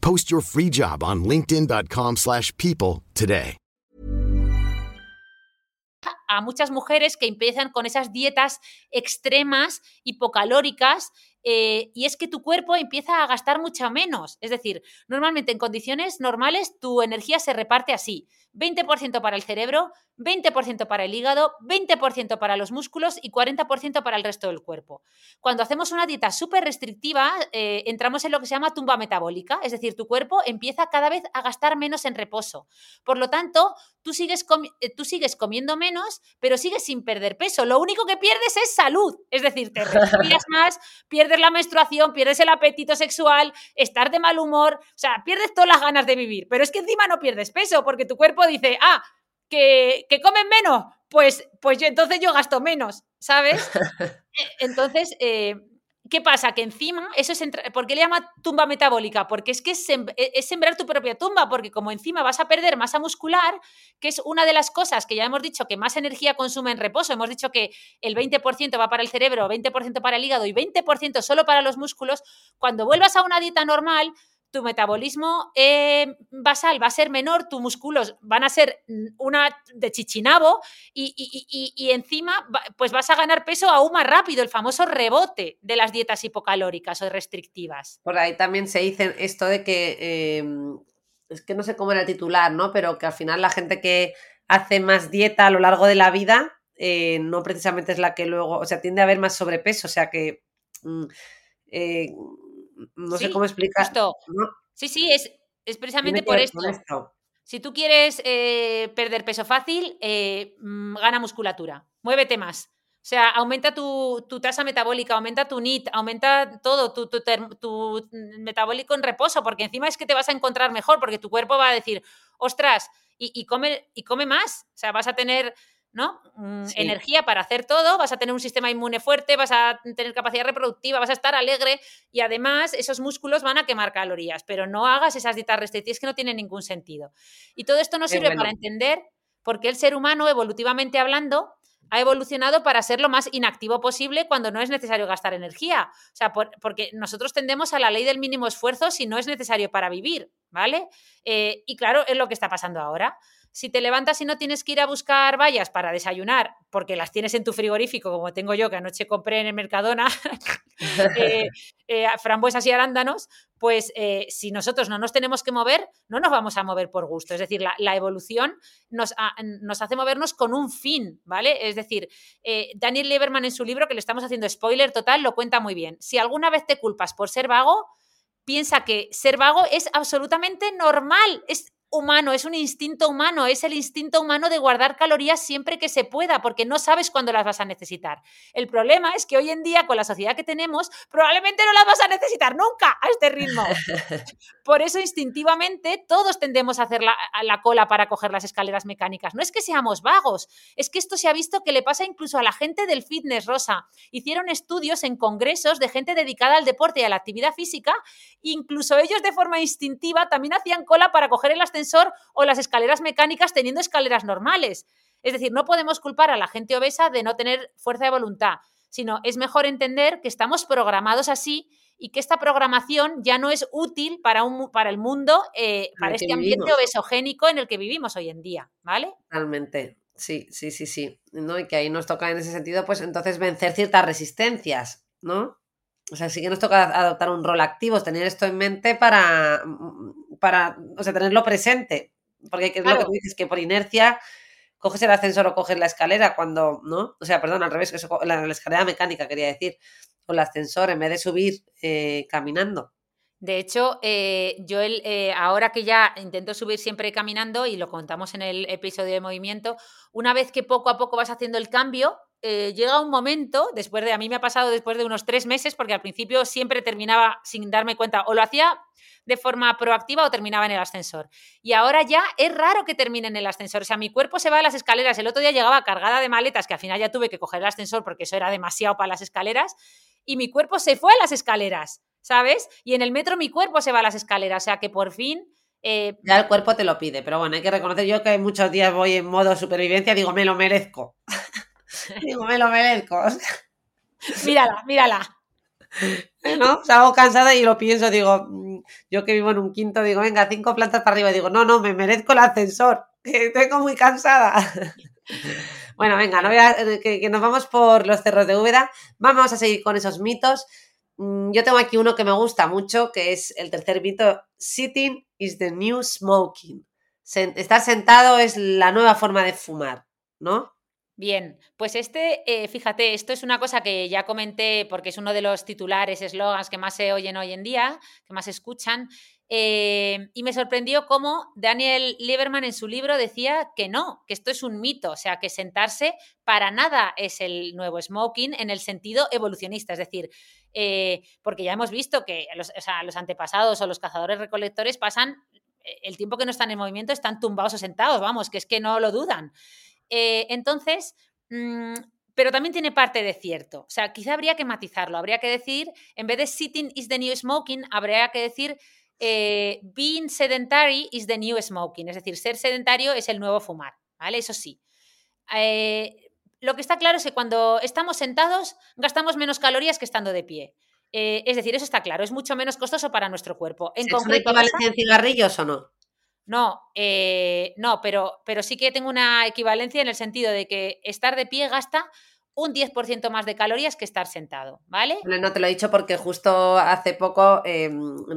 Post your free job on linkedin.com slash people today. A muchas mujeres que empiezan con esas dietas extremas, hipocalóricas, eh, y es que tu cuerpo empieza a gastar mucha menos. Es decir, normalmente en condiciones normales tu energía se reparte así. 20% para el cerebro, 20% para el hígado, 20% para los músculos y 40% para el resto del cuerpo. Cuando hacemos una dieta súper restrictiva, eh, entramos en lo que se llama tumba metabólica, es decir, tu cuerpo empieza cada vez a gastar menos en reposo. Por lo tanto, tú sigues, eh, tú sigues comiendo menos, pero sigues sin perder peso. Lo único que pierdes es salud, es decir, te respiras más, pierdes la menstruación, pierdes el apetito sexual, estar de mal humor, o sea, pierdes todas las ganas de vivir, pero es que encima no pierdes peso porque tu cuerpo dice, ah, que, comen menos, pues, pues yo entonces yo gasto menos, ¿sabes? E, entonces, eh, ¿qué pasa? Que encima, eso es ¿por qué le llama tumba metabólica? Porque es que e, es, sembrar tu propia tumba, porque como encima vas a perder masa muscular, que es una de las cosas que ya hemos dicho que más energía consume en reposo, hemos dicho que el 20% va para el cerebro, 20% para el hígado y 20% solo para los músculos, cuando vuelvas a una dieta normal, tu metabolismo eh, basal va a ser menor, tus músculos van a ser una de chichinabo y, encima pues vas a ganar peso aún más rápido, el famoso rebote de las dietas hipocalóricas o restrictivas. Por ahí también se dice esto de que, em, es que no sé cómo era el titular, ¿no? Pero que al final la gente que hace más dieta a lo largo de la vida eh, no precisamente es la que luego, o sea, tiende a haber más sobrepeso, o sea que mm, no sé cómo explicar. ¿no? Sí, sí, es, es precisamente por esto. esto. Si tú quieres eh, perder peso fácil, eh, mm, gana musculatura. Muévete más. O sea, aumenta tu, tu tasa metabólica, aumenta tu NIT, aumenta todo, tu, tu metabólico en reposo, porque encima es que te vas a encontrar mejor, porque tu cuerpo va a decir, ostras, y, y come, y come más. O sea, vas a tener ¿no? Mm, Sí. energía para hacer todo, vas a tener un sistema inmune fuerte, vas a tener capacidad reproductiva, vas a estar alegre y además esos músculos van a quemar calorías, pero no hagas esas dietas restrictivas que no tienen ningún sentido. Y todo esto nos sirve bueno. para entender por qué el ser humano, evolutivamente hablando, ha evolucionado para ser lo más inactivo posible cuando no es necesario gastar energía. O sea, por- porque nosotros tendemos a la ley del mínimo esfuerzo si no es necesario para vivir, ¿vale? Eh, y claro, es lo que está pasando ahora. Si te levantas y no tienes que ir a buscar vallas para desayunar, porque las tienes en tu frigorífico, como tengo yo, que anoche compré en el Mercadona, eh, eh, frambuesas y arándanos, pues eh, si nosotros no nos tenemos que mover, no nos vamos a mover por gusto. Es decir, la, evolución nos, nos hace movernos con un fin, ¿vale? Es decir, Daniel Lieberman en su libro, que le estamos haciendo spoiler total, lo cuenta muy bien. Si alguna vez te culpas por ser vago, piensa que ser vago es absolutamente normal, es humano, es un instinto humano, es el instinto humano de guardar calorías siempre que se pueda, porque no sabes cuándo las vas a necesitar. El problema es que hoy en día, con la sociedad que tenemos, probablemente no las vas a necesitar nunca a este ritmo. Por eso, instintivamente, todos tendemos a hacer la, a la cola para coger las escaleras mecánicas. No es que seamos vagos, es que esto se ha visto que le pasa incluso a la gente del fitness, Rosa. Hicieron estudios en congresos de gente dedicada al deporte y a la actividad física, incluso ellos de forma instintiva también hacían cola para coger el ascensor o las escaleras mecánicas teniendo escaleras normales. Es decir, no podemos culpar a la gente obesa de no tener fuerza de voluntad, sino es mejor entender que estamos programados así y que esta programación ya no es útil para, un, para el mundo, eh, para este ambiente vivimos. obesogénico en el que vivimos hoy en día, ¿vale? Totalmente. Sí, sí, sí, sí. ¿No? Y que ahí nos toca en ese sentido, pues entonces vencer ciertas resistencias, ¿no? O sea, sí que nos toca adoptar un rol activo, tener esto en mente para, para o sea, tenerlo presente. Porque es lo que tú dices, que por inercia coges el ascensor o coges la escalera cuando, ¿no? O sea, perdón, al revés, eso, la, la escalera mecánica quería decir, o el ascensor en vez de subir eh, caminando. De hecho, eh, yo el, eh, ahora que ya intento subir siempre caminando, y lo contamos en el episodio de movimiento, una vez que poco a poco vas haciendo el cambio, eh, llega un momento, después de, a mí me ha pasado después de unos tres meses, porque al principio siempre terminaba sin darme cuenta, o lo hacía de forma proactiva o terminaba en el ascensor. Y ahora ya es raro que termine en el ascensor. O sea, mi cuerpo se va a las escaleras. El otro día llegaba cargada de maletas, que al final ya tuve que coger el ascensor porque eso era demasiado para las escaleras, y mi cuerpo se fue a las escaleras, ¿sabes? Y en el metro mi cuerpo se va a las escaleras. O sea, que por fin... eh, Ya el cuerpo te lo pide, pero bueno, hay que reconocer yo que muchos días voy en modo supervivencia, digo, me lo merezco. Digo, me lo merezco. mírala, mírala. ¿no? Salgo cansada y lo pienso, digo, mm, yo que vivo en un quinto, digo, venga, cinco plantas para arriba, digo, no, no, me merezco el ascensor, que tengo muy cansada. bueno, venga, no voy a- eh, que, que nos vamos por los cerros de Úbeda, vamos a seguir con esos mitos. Mm, Yo tengo aquí uno que me gusta mucho, que es el tercer mito, sitting is the new smoking. Estar sentado es la nueva forma de fumar, ¿no? Bien, pues este, eh, fíjate, esto es una cosa que ya comenté porque es uno de los titulares, eslogans que más se oyen hoy en día, que más se escuchan, eh, y me sorprendió cómo Daniel Lieberman en su libro decía que no, que esto es un mito, o sea, que sentarse para nada es el nuevo smoking en el sentido evolucionista, es decir, eh, porque ya hemos visto que los, los antepasados o los cazadores recolectores pasan el tiempo que no están en movimiento, están tumbados o sentados, vamos, que es que no lo dudan. Eh, entonces, mm, pero también tiene parte de cierto. O sea, quizá habría que matizarlo. Habría que decir, en vez de sitting is the new smoking, habría que decir eh, being sedentary is the new smoking. Es decir, ser sedentario es el nuevo fumar. ¿Vale? Eso sí. Eh, lo que está claro es que cuando estamos sentados gastamos menos calorías que estando de pie. Eh, es decir, eso está claro, es mucho menos costoso para nuestro cuerpo. En ¿Es una concreto, equivalencia en cigarrillos o no? No, eh, no, pero, pero sí que tengo una equivalencia en el sentido de que estar de pie gasta un 10% más de calorías que estar sentado, ¿vale? Hombre, No te lo he dicho porque justo hace poco eh,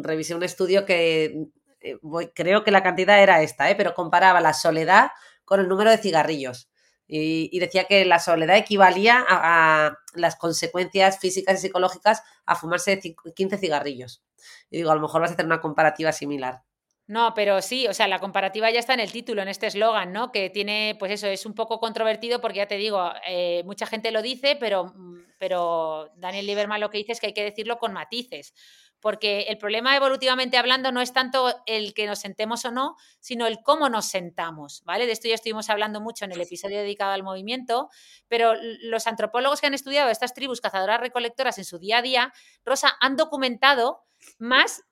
revisé un estudio que eh, voy- creo que la cantidad era esta, eh, pero comparaba la soledad con el número de cigarrillos. Y, decía que la soledad equivalía a, las consecuencias físicas y psicológicas a fumarse 15 cigarrillos. Y digo, a lo mejor vas a hacer una comparativa similar. No, pero sí, o sea, la comparativa ya está en el título, en este eslogan, ¿no? Que tiene, pues eso, es un poco controvertido porque ya te digo, eh, mucha gente lo dice, pero, mm, pero Daniel Lieberman lo que dice es que hay que decirlo con matices porque el problema evolutivamente hablando no es tanto el que nos sentemos o no, sino el cómo nos sentamos, ¿vale? De esto ya estuvimos hablando mucho en el episodio dedicado al movimiento, pero los antropólogos que han estudiado estas tribus cazadoras recolectoras en su día a día, Rosa, han documentado más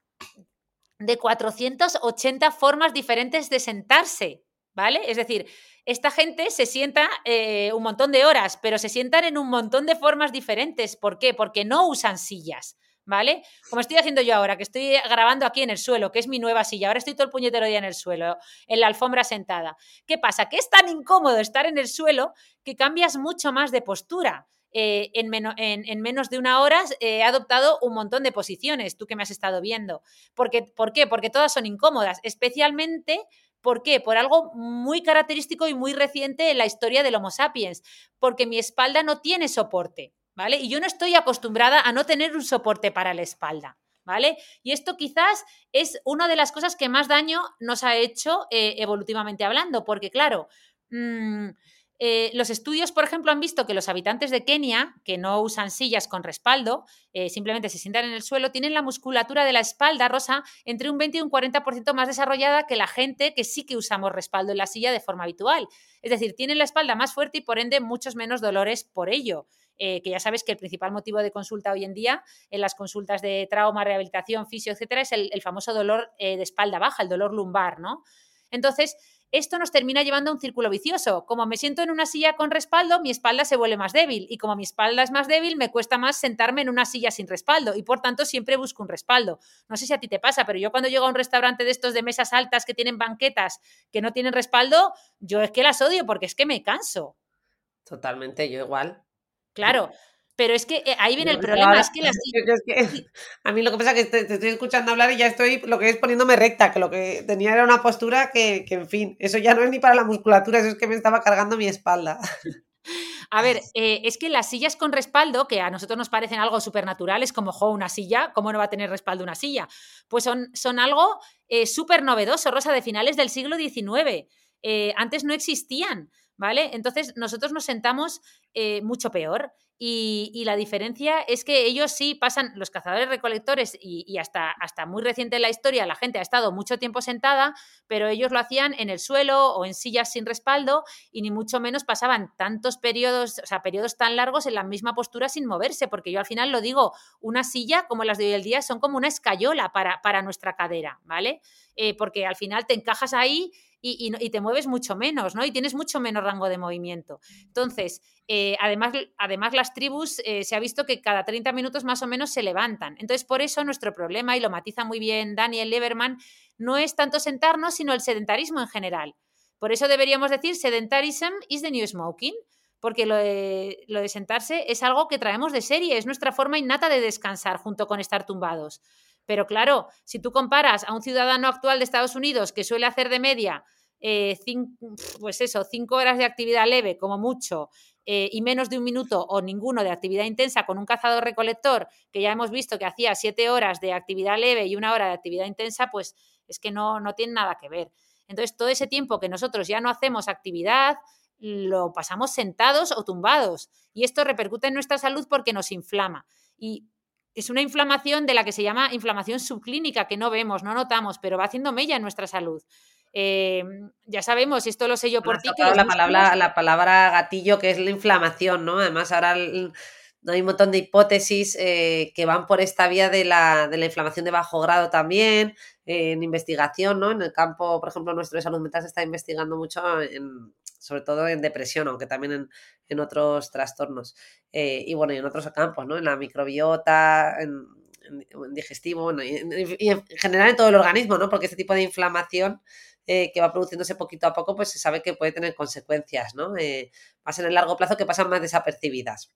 de 480 formas diferentes de sentarse, ¿vale? Es decir, esta gente se sienta eh, un montón de horas, pero se sientan en un montón de formas diferentes. ¿Por qué? Porque no usan sillas. ¿vale? Como estoy haciendo yo ahora, que estoy grabando aquí en el suelo, que es mi nueva silla, ahora estoy todo el puñetero día en el suelo, en la alfombra sentada. ¿Qué pasa? Que es tan incómodo estar en el suelo que cambias mucho más de postura. Eh, en, menos de una hora eh, he adoptado un montón de posiciones, tú que me has estado viendo. Porque, ¿Por qué? Porque todas son incómodas, especialmente ¿Por qué? Por algo muy característico y muy reciente en la historia del Homo sapiens, porque mi espalda no tiene soporte. ¿vale? Y yo no estoy acostumbrada a no tener un soporte para la espalda. ¿Vale? Y esto quizás es una de las cosas que más daño nos ha hecho eh, evolutivamente hablando, porque claro, mm, eh, los estudios, por ejemplo, han visto que los habitantes de Kenia, que no usan sillas con respaldo, eh, simplemente se sientan en el suelo, tienen la musculatura de la espalda, Rosa, entre un 20 y un 40% más desarrollada que la gente que sí que usamos respaldo en la silla de forma habitual. Es decir, tienen la espalda más fuerte y por ende muchos menos dolores por ello. Eh, que ya sabes que el principal motivo de consulta hoy en día en las consultas de trauma, rehabilitación, fisio, etcétera, es el, el famoso dolor de espalda baja, el dolor lumbar, ¿no? Entonces, esto nos termina llevando a un círculo vicioso. Como me siento en una silla con respaldo, mi espalda se vuelve más débil y como mi espalda es más débil, me cuesta más sentarme en una silla sin respaldo y por tanto siempre busco un respaldo. No sé si a ti te pasa, pero yo cuando llego a un restaurante de estos de mesas altas que tienen banquetas que no tienen respaldo, yo es que las odio porque es que me canso. Totalmente, yo igual. Claro, pero es que eh, ahí viene el problema, es que, A mí lo que pasa es que te, estoy escuchando hablar y ya estoy, lo que es poniéndome recta, que lo que tenía era una postura que, en fin, eso ya no es ni para la musculatura, eso es que me estaba cargando mi espalda. A ver, eh, es que las sillas con respaldo, que a nosotros nos parecen algo supernaturales, como jo, una silla, ¿cómo no va a tener respaldo una silla? Pues son, son algo eh, súper novedoso, Rosa, de finales del siglo XIX. antes no existían. ¿vale? Entonces nosotros nos sentamos mucho peor. Y, la diferencia es que ellos sí pasan, los cazadores recolectores, y, hasta, hasta muy reciente en la historia, la gente ha estado mucho tiempo sentada, pero ellos lo hacían en el suelo o en sillas sin respaldo, y ni mucho menos pasaban tantos periodos, o sea, periodos tan largos en la misma postura sin moverse, porque yo al final lo digo, una silla como las de hoy en día son como una escayola para, para nuestra cadera, ¿vale? Eh, porque al final te encajas ahí y, te mueves mucho menos, ¿no? Y tienes mucho menos rango de movimiento. Entonces, eh, además, además, las tribus eh, se ha visto que cada 30 minutos más o menos se levantan. Entonces, por eso nuestro problema, y lo matiza muy bien Daniel Leverman, no es tanto sentarnos, sino el sedentarismo en general. Por eso deberíamos decir sedentarism is the new smoking, porque lo de sentarse es algo que traemos de serie, es nuestra forma innata de descansar junto con estar tumbados. Pero claro, si tú comparas a un ciudadano actual de Estados Unidos que suele hacer de media, eh, pues eso, cinco horas de actividad leve como mucho eh, y menos de un minuto o ninguno de actividad intensa con un cazador recolector que ya hemos visto que hacía siete horas de actividad leve y una hora de actividad intensa, pues es que no, no tiene nada que ver. Entonces, todo ese tiempo que nosotros ya no hacemos actividad, lo pasamos sentados o tumbados. Y esto repercute en nuestra salud porque nos inflama. Y es una inflamación de la que se llama inflamación subclínica, que no vemos, no notamos, pero va haciendo mella en nuestra salud. Em, ya sabemos, esto lo sé yo por ti. la, palabra, la palabra gatillo, que es la inflamación, ¿no? Además, ahora hay un montón de hipótesis eh, que van por esta vía de la, de la inflamación de bajo grado también, en investigación, ¿no? En el campo, por ejemplo, nuestro de salud mental se está investigando mucho en, sobre todo en depresión, aunque también en, otros trastornos. Eh, y bueno, y en otros campos, ¿no? En la microbiota, en, digestivo, y, en general en todo el organismo, ¿no? Porque este tipo de inflamación eh, que va produciéndose poquito a poco, pues se sabe que puede tener consecuencias, ¿no? Eh, más en el largo plazo que pasan más desapercibidas.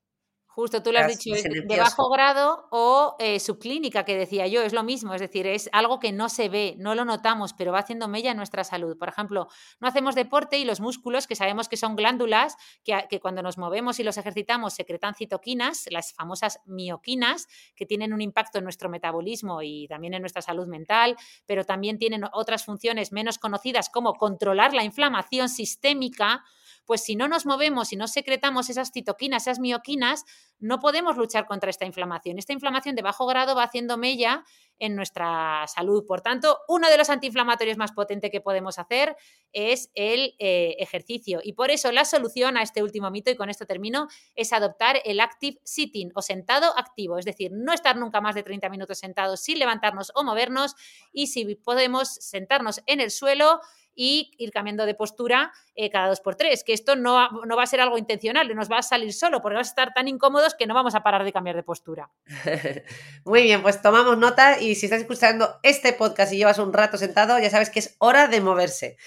Justo tú lo has dicho, de bajo grado o eh, subclínica, que decía yo, es lo mismo, es decir, es algo que no se ve, no lo notamos, pero va haciendo mella en nuestra salud. Por ejemplo, no hacemos deporte y los músculos, que sabemos que son glándulas, que, que cuando nos movemos y los ejercitamos secretan citoquinas, las famosas mioquinas, que tienen un impacto en nuestro metabolismo y también en nuestra salud mental, pero también tienen otras funciones menos conocidas como controlar la inflamación sistémica pues si no nos movemos y no secretamos esas citoquinas, esas mioquinas, no podemos luchar contra esta inflamación. Esta inflamación de bajo grado va haciendo mella en nuestra salud. Por tanto, uno de los antiinflamatorios más potentes que podemos hacer es el eh, ejercicio. Y por eso la solución a este último mito, y con esto termino, es adoptar el active sitting o sentado activo, es decir, no estar nunca más de 30 minutos sentados sin levantarnos o movernos y si podemos sentarnos en el suelo y ir cambiando de postura eh, cada dos por tres, que esto no, no, va a ser algo intencional, nos va a salir solo porque vamos a estar tan incómodos que no vamos a parar de cambiar de postura. Muy bien, pues tomamos nota y si estás escuchando este podcast y llevas un rato sentado, ya sabes que es hora de moverse.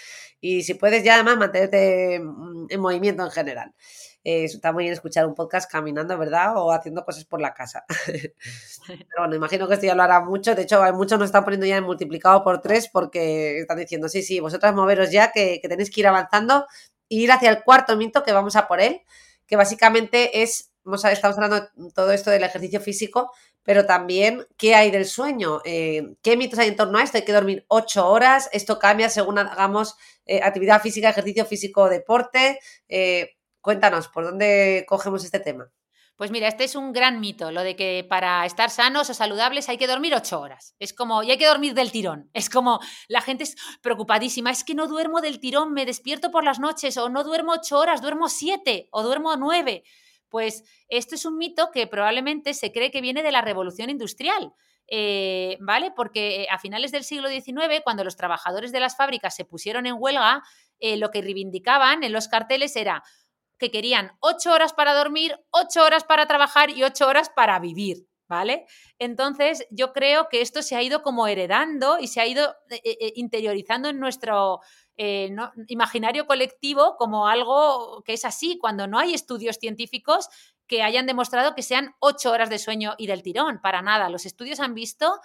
Y si puedes ya además mantenerte en movimiento en general. Eh, está muy bien escuchar un podcast caminando, ¿verdad? O haciendo cosas por la casa. Pero bueno, imagino que esto ya lo hará mucho. De hecho, hay muchos nos están poniendo ya en multiplicado por tres porque están diciendo, sí, sí, vosotras moveros ya, que, tenéis que ir avanzando e ir hacia el cuarto mito que vamos a por él, que básicamente es, estamos hablando de todo esto del ejercicio físico, pero también qué hay del sueño, eh, qué mitos hay en torno a esto, hay que dormir ocho horas, esto cambia según hagamos eh, actividad física, ejercicio físico, deporte, Cuéntanos, ¿por dónde cogemos este tema? Pues mira, este es un gran mito, lo de que para estar sanos o saludables hay que dormir ocho horas. Es como, y hay que dormir del tirón. Es como, la gente es preocupadísima, es que no duermo del tirón, me despierto por las noches, o no duermo ocho horas, duermo siete, o duermo nueve. Pues esto es un mito que probablemente se cree que viene de la revolución industrial. Eh, ¿Vale? Porque a finales del siglo XIX, cuando los trabajadores de las fábricas se pusieron en huelga, eh, lo que reivindicaban en los carteles era que querían ocho horas para dormir, ocho horas para trabajar y ocho horas para vivir. ¿Vale? Entonces, yo creo que esto se ha ido como heredando y se ha ido eh, eh, eh, interiorizando en nuestro imaginario colectivo como algo que es así, cuando no hay estudios científicos que hayan demostrado que sean ocho horas de sueño y del tirón, para nada. Los estudios han visto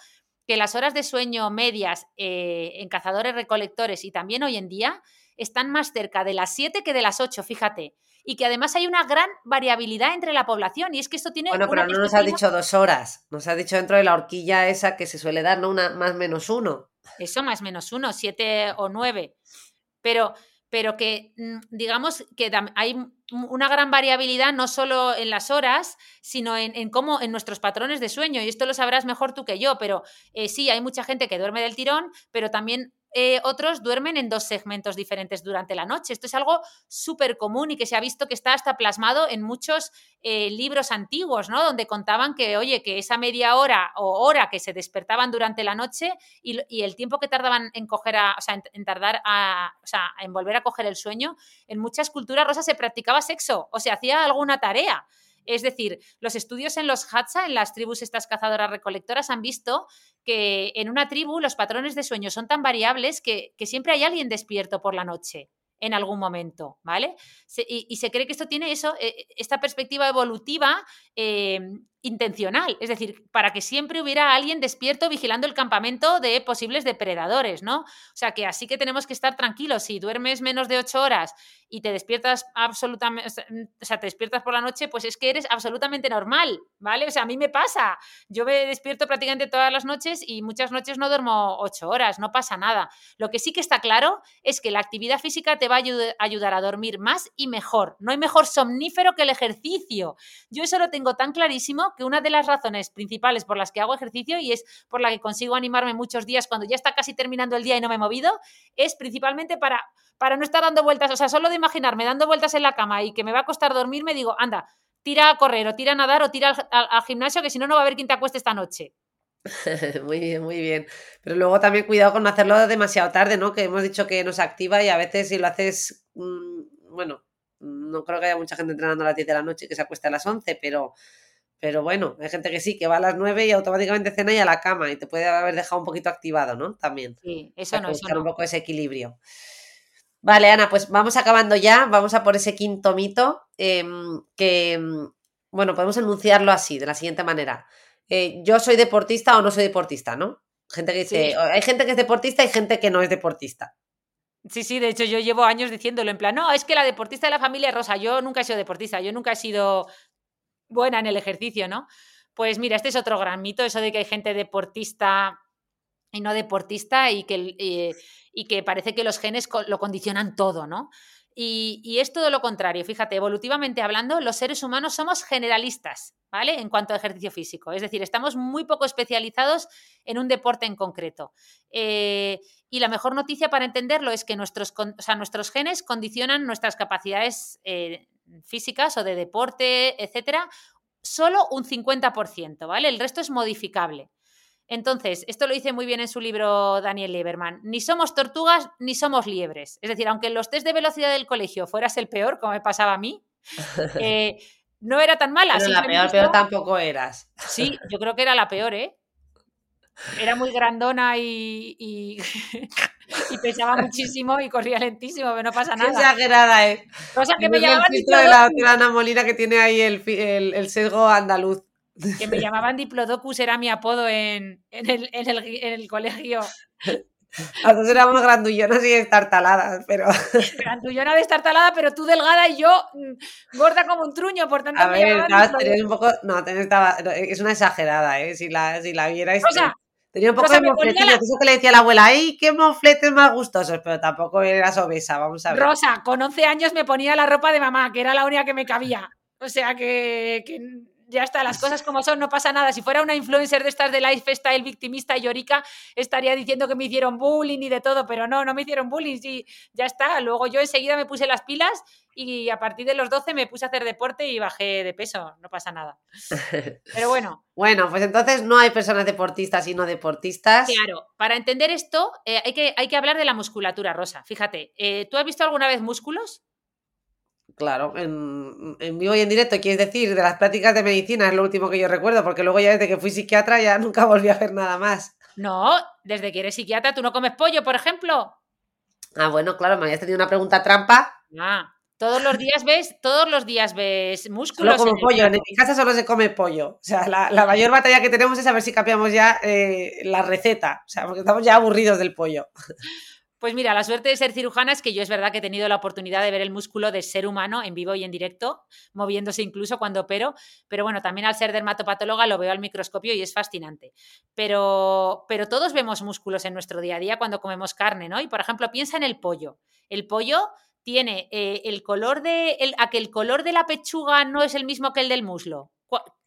que las horas de sueño medias en cazadores recolectores y también hoy en día están más cerca de las siete que de las ocho, fíjate y que además hay una gran variabilidad entre la población. Y es que esto tiene. Bueno, pero no nos ha dicho dos horas. Nos ha dicho dentro de la horquilla esa que se suele dar, ¿no? Una más menos uno. Eso, más menos uno, siete o nueve. Pero, pero que mm, digamos que hay una gran variabilidad no solo en las horas, sino en, cómo en nuestros patrones de sueño. Y esto lo sabrás mejor tú que yo, pero eh, sí, hay mucha gente que duerme del tirón, pero también eh, otros duermen en dos segmentos diferentes durante la noche. Esto es algo súper común y que se ha visto que está hasta plasmado en muchos eh, libros antiguos, ¿no? Donde contaban que, oye, que esa media hora o hora que se despertaban durante la noche y, el tiempo que tardaban en coger a, o sea, en, tardar a, o sea, en volver a coger el sueño, en muchas culturas rosas se practicaba sexo o se hacía alguna tarea. Es decir, los estudios en los Hatsa, en las tribus estas cazadoras recolectoras, han visto que en una tribu los patrones de sueño son tan variables que, que siempre hay alguien despierto por la noche en algún momento, ¿vale? y, se cree que esto tiene eso, eh, esta perspectiva evolutiva eh, intencional, es decir, para que siempre hubiera alguien despierto vigilando el campamento de posibles depredadores, ¿no? O sea, que así que tenemos que estar tranquilos. Si duermes menos de ocho horas y te despiertas absolutamente, o sea, te despiertas por la noche, pues es que eres absolutamente normal, ¿vale? O sea, a mí me pasa. Yo me despierto prácticamente todas las noches y muchas noches no duermo ocho horas, no pasa nada. Lo que sí que está claro es que la actividad física te va a ayudar a dormir más y mejor. No hay mejor somnífero que el ejercicio. Yo eso lo tengo tan clarísimo que una de las razones principales por las que hago ejercicio y es por la que consigo animarme muchos días cuando ya está casi terminando el día y no me he movido, es principalmente para, para no estar dando vueltas, o sea, solo de imaginarme dando vueltas en la cama y que me va a costar dormir, me digo, anda, tira a correr o tira a nadar o tira al, gimnasio que si no, no va a haber quien te acueste esta noche. muy bien, muy bien. Pero luego también cuidado con no hacerlo demasiado tarde, ¿no? Que hemos dicho que nos activa y a veces si lo haces, mm, bueno, no creo que haya mucha gente entrenando a las 10 de la noche que se acueste a las 11, pero pero bueno, hay gente que sí, que va a las 9 y automáticamente cena y a la cama y te puede haber dejado un poquito activado, ¿no? También. Sí, eso no, eso no. un poco ese equilibrio. Vale, Ana, pues vamos acabando ya, vamos a por ese quinto mito, em, que em, Bueno, podemos enunciarlo así, de la siguiente manera. Eh, yo soy deportista o no soy deportista, ¿no? Gente que dice, Sí. hay gente que es deportista y gente que no es deportista. Sí, sí, de hecho yo llevo años diciéndolo en plan, no, es que la deportista de la familia es Rosa, yo nunca he sido deportista, yo nunca he sido buena en el ejercicio, ¿no? Pues mira, este es otro gran mito, eso de que hay gente deportista y no deportista y que, eh, y que parece que los genes lo condicionan todo, ¿no? Y, y es todo lo contrario, fíjate, evolutivamente hablando, los seres humanos somos generalistas, ¿vale? En cuanto a ejercicio físico, es decir, estamos muy poco especializados en un deporte en concreto. Eh, y la mejor noticia para entenderlo es que nuestros, o sea, nuestros genes condicionan nuestras capacidades eh, físicas o de deporte, etcétera, solo un 50%, ¿vale? El resto es modificable. Entonces, esto lo dice muy bien en su libro Daniel Lieberman. Ni somos tortugas ni somos liebres. Es decir, aunque en los test de velocidad del colegio fueras el peor, como me pasaba a mí, eh, no era tan mala. Pero la peor, peor tampoco eras. Sí, yo creo que era la peor, ¿eh? Era muy grandona y, y, y pesaba muchísimo y corría lentísimo, pero no pasa Qué nada. exagerada, ¿eh? Cosa que me Es el llamaban filtro de la Ana Molina que tiene ahí el, el- el sesgo andaluz. que me llamaban diplodocus, era mi apodo en, en el, en el- en el colegio. Nosotros éramos grandullonas y estartaladas, pero Grandullona destartalada, pero tú delgada y yo mm, gorda como un truño, por tanto a me ver, estabas- un poco. No, estaba- es una exagerada, ¿eh? Si la, si la vierais. Rosa, eh, tenía un poco Rosa, de me ponía mofletillo. la- Eso que le decía la abuela, ¡ay, qué mofletes más gustosos! Pero tampoco eras obesa, vamos a ver. Rosa, con 11 años me ponía la ropa de mamá, que era la única que me cabía. O sea que, que ya está, las cosas como son, no pasa nada. Si fuera una influencer de estas de lifestyle victimista y llorica, estaría diciendo que me hicieron bullying y de todo, pero no, no me hicieron bullying, sí, ya está. Luego yo enseguida me puse las pilas y a partir de los 12 me puse a hacer deporte y bajé de peso, no pasa nada. Pero bueno, Bueno, pues entonces no hay personas deportistas y no deportistas. Claro, para entender esto eh, hay, que, hay que hablar de la musculatura, Rosa. Fíjate, eh, ¿tú has visto alguna vez músculos? Claro, en, en vivo y en directo, quieres decir, de las prácticas de medicina es lo último que yo recuerdo, porque luego ya desde que fui psiquiatra ya nunca volví a ver nada más. No, desde que eres psiquiatra, ¿tú no comes pollo, por ejemplo? Ah, bueno, claro, me habías tenido una pregunta trampa. Ah, todos los días ves, todos los días ves músculos. Solo como en el pollo, en mi casa solo se come pollo. O sea, la, la mayor batalla que tenemos es a ver si cambiamos ya eh, la receta. O sea, porque estamos ya aburridos del pollo. Pues mira, la suerte de ser cirujana es que yo es verdad que he tenido la oportunidad de ver el músculo del ser humano en vivo y en directo, moviéndose incluso cuando opero, pero bueno, también al ser dermatopatóloga lo veo al microscopio y es fascinante. Pero, pero todos vemos músculos en nuestro día a día cuando comemos carne, ¿no? Y por ejemplo, piensa en el pollo. El pollo tiene eh, el color de. El, a que el color de la pechuga no es el mismo que el del muslo.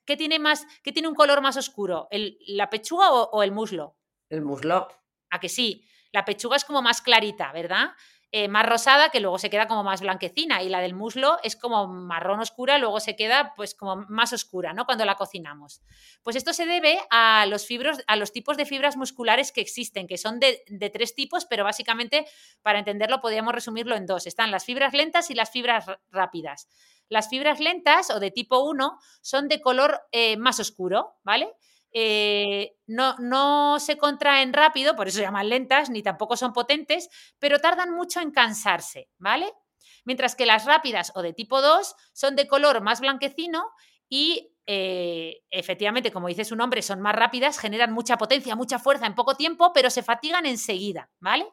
¿Qué tiene, más, qué tiene un color más oscuro? ¿El, ¿La pechuga o- o el muslo? El muslo. A que sí, la pechuga es como más clarita, ¿verdad? Eh, más rosada, que luego se queda como más blanquecina, y la del muslo es como marrón oscura, luego se queda pues como más oscura, ¿no? Cuando la cocinamos. Pues esto se debe a los, a los tipos de fibras musculares que existen, que son de, de tres tipos, pero básicamente, para entenderlo, podríamos resumirlo en dos. Están las fibras lentas y las fibras rápidas. Las fibras lentas o de tipo 1 son de color eh, más oscuro, ¿vale? Eh, no, no se contraen rápido, por eso se llaman lentas, ni tampoco son potentes, pero tardan mucho en cansarse, ¿vale? Mientras que las rápidas o de tipo 2 son de color más blanquecino y eh, efectivamente, como dice su nombre, son más rápidas, generan mucha potencia, mucha fuerza en poco tiempo, pero se fatigan enseguida, ¿vale?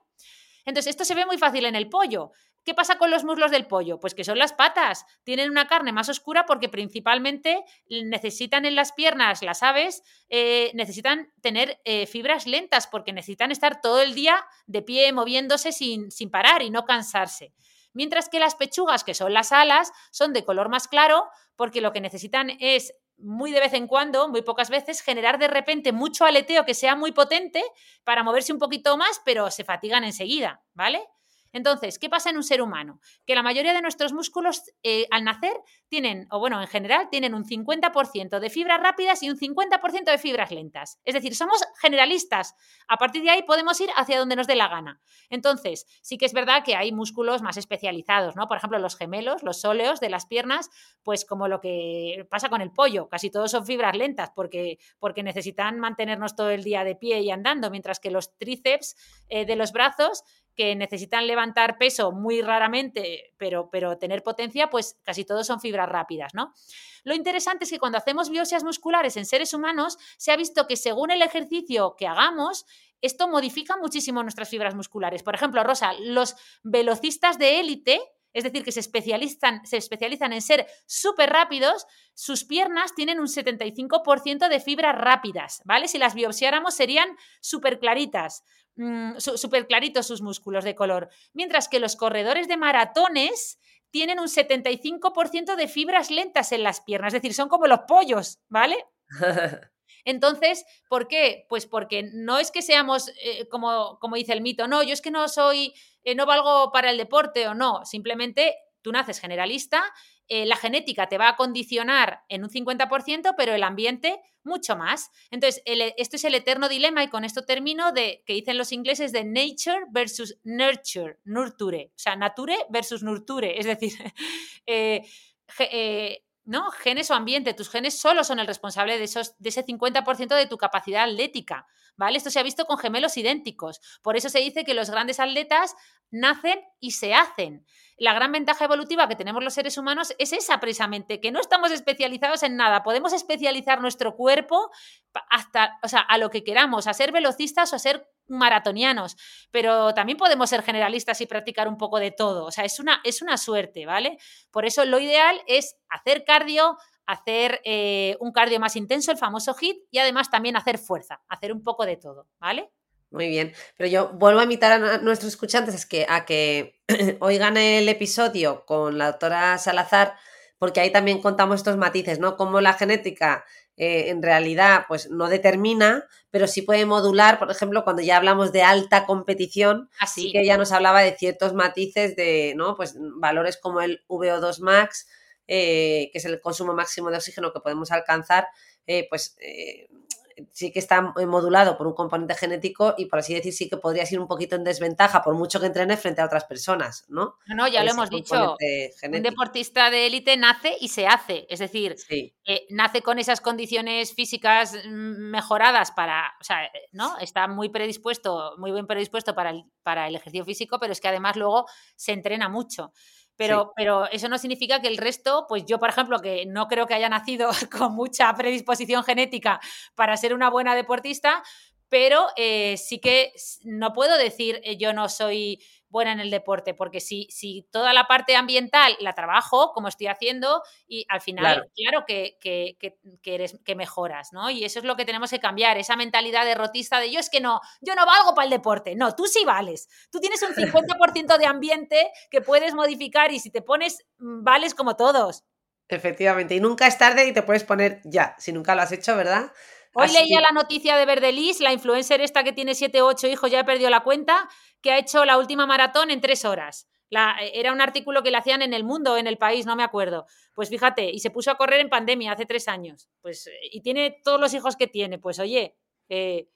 Entonces, esto se ve muy fácil en el pollo. ¿Qué pasa con los muslos del pollo? Pues que son las patas. Tienen una carne más oscura porque principalmente necesitan en las piernas, las aves, eh, necesitan tener eh, fibras lentas porque necesitan estar todo el día de pie moviéndose sin, sin parar y no cansarse. Mientras que las pechugas, que son las alas, son de color más claro porque lo que necesitan es muy de vez en cuando, muy pocas veces, generar de repente mucho aleteo que sea muy potente para moverse un poquito más, pero se fatigan enseguida, ¿vale? Entonces, ¿qué pasa en un ser humano? Que la mayoría de nuestros músculos eh, al nacer tienen, o bueno, en general, tienen un 50% de fibras rápidas y un 50% de fibras lentas. Es decir, somos generalistas. A partir de ahí podemos ir hacia donde nos dé la gana. Entonces, sí que es verdad que hay músculos más especializados, ¿no? Por ejemplo, los gemelos, los sóleos de las piernas, pues como lo que pasa con el pollo, casi todos son fibras lentas porque, porque necesitan mantenernos todo el día de pie y andando, mientras que los tríceps eh, de los brazos que necesitan levantar peso muy raramente, pero, pero tener potencia, pues casi todos son fibras rápidas, ¿no? Lo interesante es que cuando hacemos biopsias musculares en seres humanos, se ha visto que según el ejercicio que hagamos, esto modifica muchísimo nuestras fibras musculares. Por ejemplo, Rosa, los velocistas de élite, es decir, que se especializan, se especializan en ser súper rápidos, sus piernas tienen un 75% de fibras rápidas, ¿vale? Si las biopsiáramos serían súper claritas, mm, súper claritos sus músculos de color. Mientras que los corredores de maratones tienen un 75% de fibras lentas en las piernas, es decir, son como los pollos, ¿vale? Entonces, ¿por qué? Pues porque no es que seamos, eh, como, como dice el mito, no, yo es que no soy, eh, no valgo para el deporte o no, simplemente tú naces generalista, eh, la genética te va a condicionar en un 50%, pero el ambiente mucho más. Entonces, esto es el eterno dilema y con esto termino de que dicen los ingleses de nature versus nurture, nurture, o sea, nature versus nurture, es decir, ¿no? Genes o ambiente. Tus genes solo son el responsable de, esos, de ese 50% de tu capacidad atlética, ¿vale? Esto se ha visto con gemelos idénticos. Por eso se dice que los grandes atletas nacen y se hacen. La gran ventaja evolutiva que tenemos los seres humanos es esa precisamente, que no estamos especializados en nada. Podemos especializar nuestro cuerpo hasta, o sea, a lo que queramos, a ser velocistas o a ser maratonianos, pero también podemos ser generalistas y practicar un poco de todo. O sea, es una, es una suerte, ¿vale? Por eso lo ideal es hacer cardio, hacer eh, un cardio más intenso, el famoso HIT, y además también hacer fuerza, hacer un poco de todo, ¿vale? Muy bien, pero yo vuelvo a invitar a nuestros escuchantes que, a que oigan el episodio con la doctora Salazar, porque ahí también contamos estos matices, ¿no? Cómo la genética eh, en realidad pues no determina, pero sí puede modular, por ejemplo, cuando ya hablamos de alta competición, así ah, que ya nos hablaba de ciertos matices de, ¿no? Pues valores como el VO2 max, eh, que es el consumo máximo de oxígeno que podemos alcanzar, eh, pues sí que está eh, modulado por un componente genético y por así decir sí que podría ir un poquito en desventaja por mucho que entrene frente a otras personas, ¿no? No, ya lo hemos dicho. Un deportista de élite nace y se hace, es decir, eh, nace con esas condiciones físicas mm, mejoradas para, o sea, ¿no? Está muy predispuesto, muy bien predispuesto para el, para el ejercicio físico, pero es que además luego se entrena mucho. Pero, pero eso no significa que el resto, pues yo, por ejemplo, que no creo que haya nacido con mucha predisposición genética para ser una buena deportista, pero eh, sí que no puedo decir eh, yo no soy buena en el deporte, porque si, si toda la parte ambiental la trabajo, como estoy haciendo, y al final, claro, que, que, que, eres, que mejoras, ¿no? Y eso es lo que tenemos que cambiar, esa mentalidad derrotista de yo es que no, yo no valgo para el deporte. No, tú sí vales. Tú tienes un 50% de ambiente que puedes modificar y si te pones, mm, vales como todos. Efectivamente, y nunca es tarde y te puedes poner ya, si nunca lo has hecho, ¿verdad? Hoy leía la noticia de Verdelis, la influencer esta que tiene 7 o 8 hijos, ya he perdido la cuenta, que ha hecho la última maratón en 3 horas. La, era un artículo que le hacían en el mundo, en el país, no me acuerdo. Pues fíjate, y se puso a correr en pandemia hace tres años. Pues, y tiene todos los hijos que tiene. Pues oye. Eh,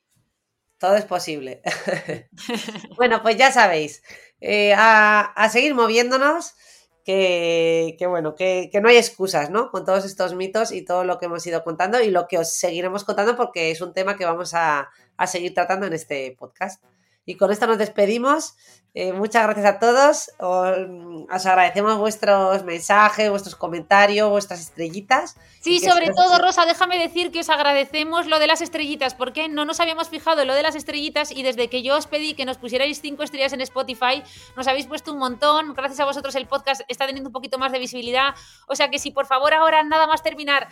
Todo es posible. bueno, pues ya sabéis. Eh, a, a seguir moviéndonos que, bueno, que, no hay excusas, ¿no? Con todos estos mitos y todo lo que hemos ido contando y lo que os seguiremos contando porque es un tema que vamos a, a seguir tratando en este podcast. Y con esto nos despedimos. Eh, muchas gracias a todos. Os, agradecemos vuestros mensajes, vuestros comentarios, vuestras estrellitas. Sí, sobre todo, Rosa, déjame decir que os agradecemos lo de las estrellitas, porque no nos habíamos fijado en lo de las estrellitas y desde que yo os pedí que nos pusierais cinco estrellas en Spotify, nos habéis puesto un montón. Gracias a vosotros el podcast está teniendo un poquito más de visibilidad. O sea que si por favor ahora nada más terminar,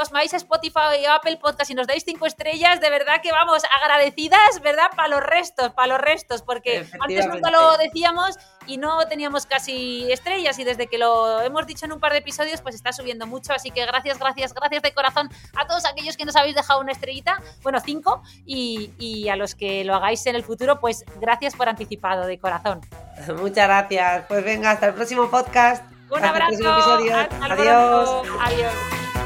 os vais a Spotify o Apple Podcast y nos dais cinco estrellas, de verdad que vamos agradecidas, ¿verdad? Para los restos, para los restos, porque antes nunca lo decíamos y no teníamos casi estrellas y desde que lo hemos dicho en un par de episodios pues está subiendo mucho, así que gracias, gracias, gracias de corazón a todos aquellos que nos habéis dejado una estrellita, bueno, cinco, y, y a los que lo hagáis en el futuro, pues gracias por anticipado de corazón. Muchas gracias, pues venga, hasta el próximo podcast. Un abrazo. Adiós. Adiós.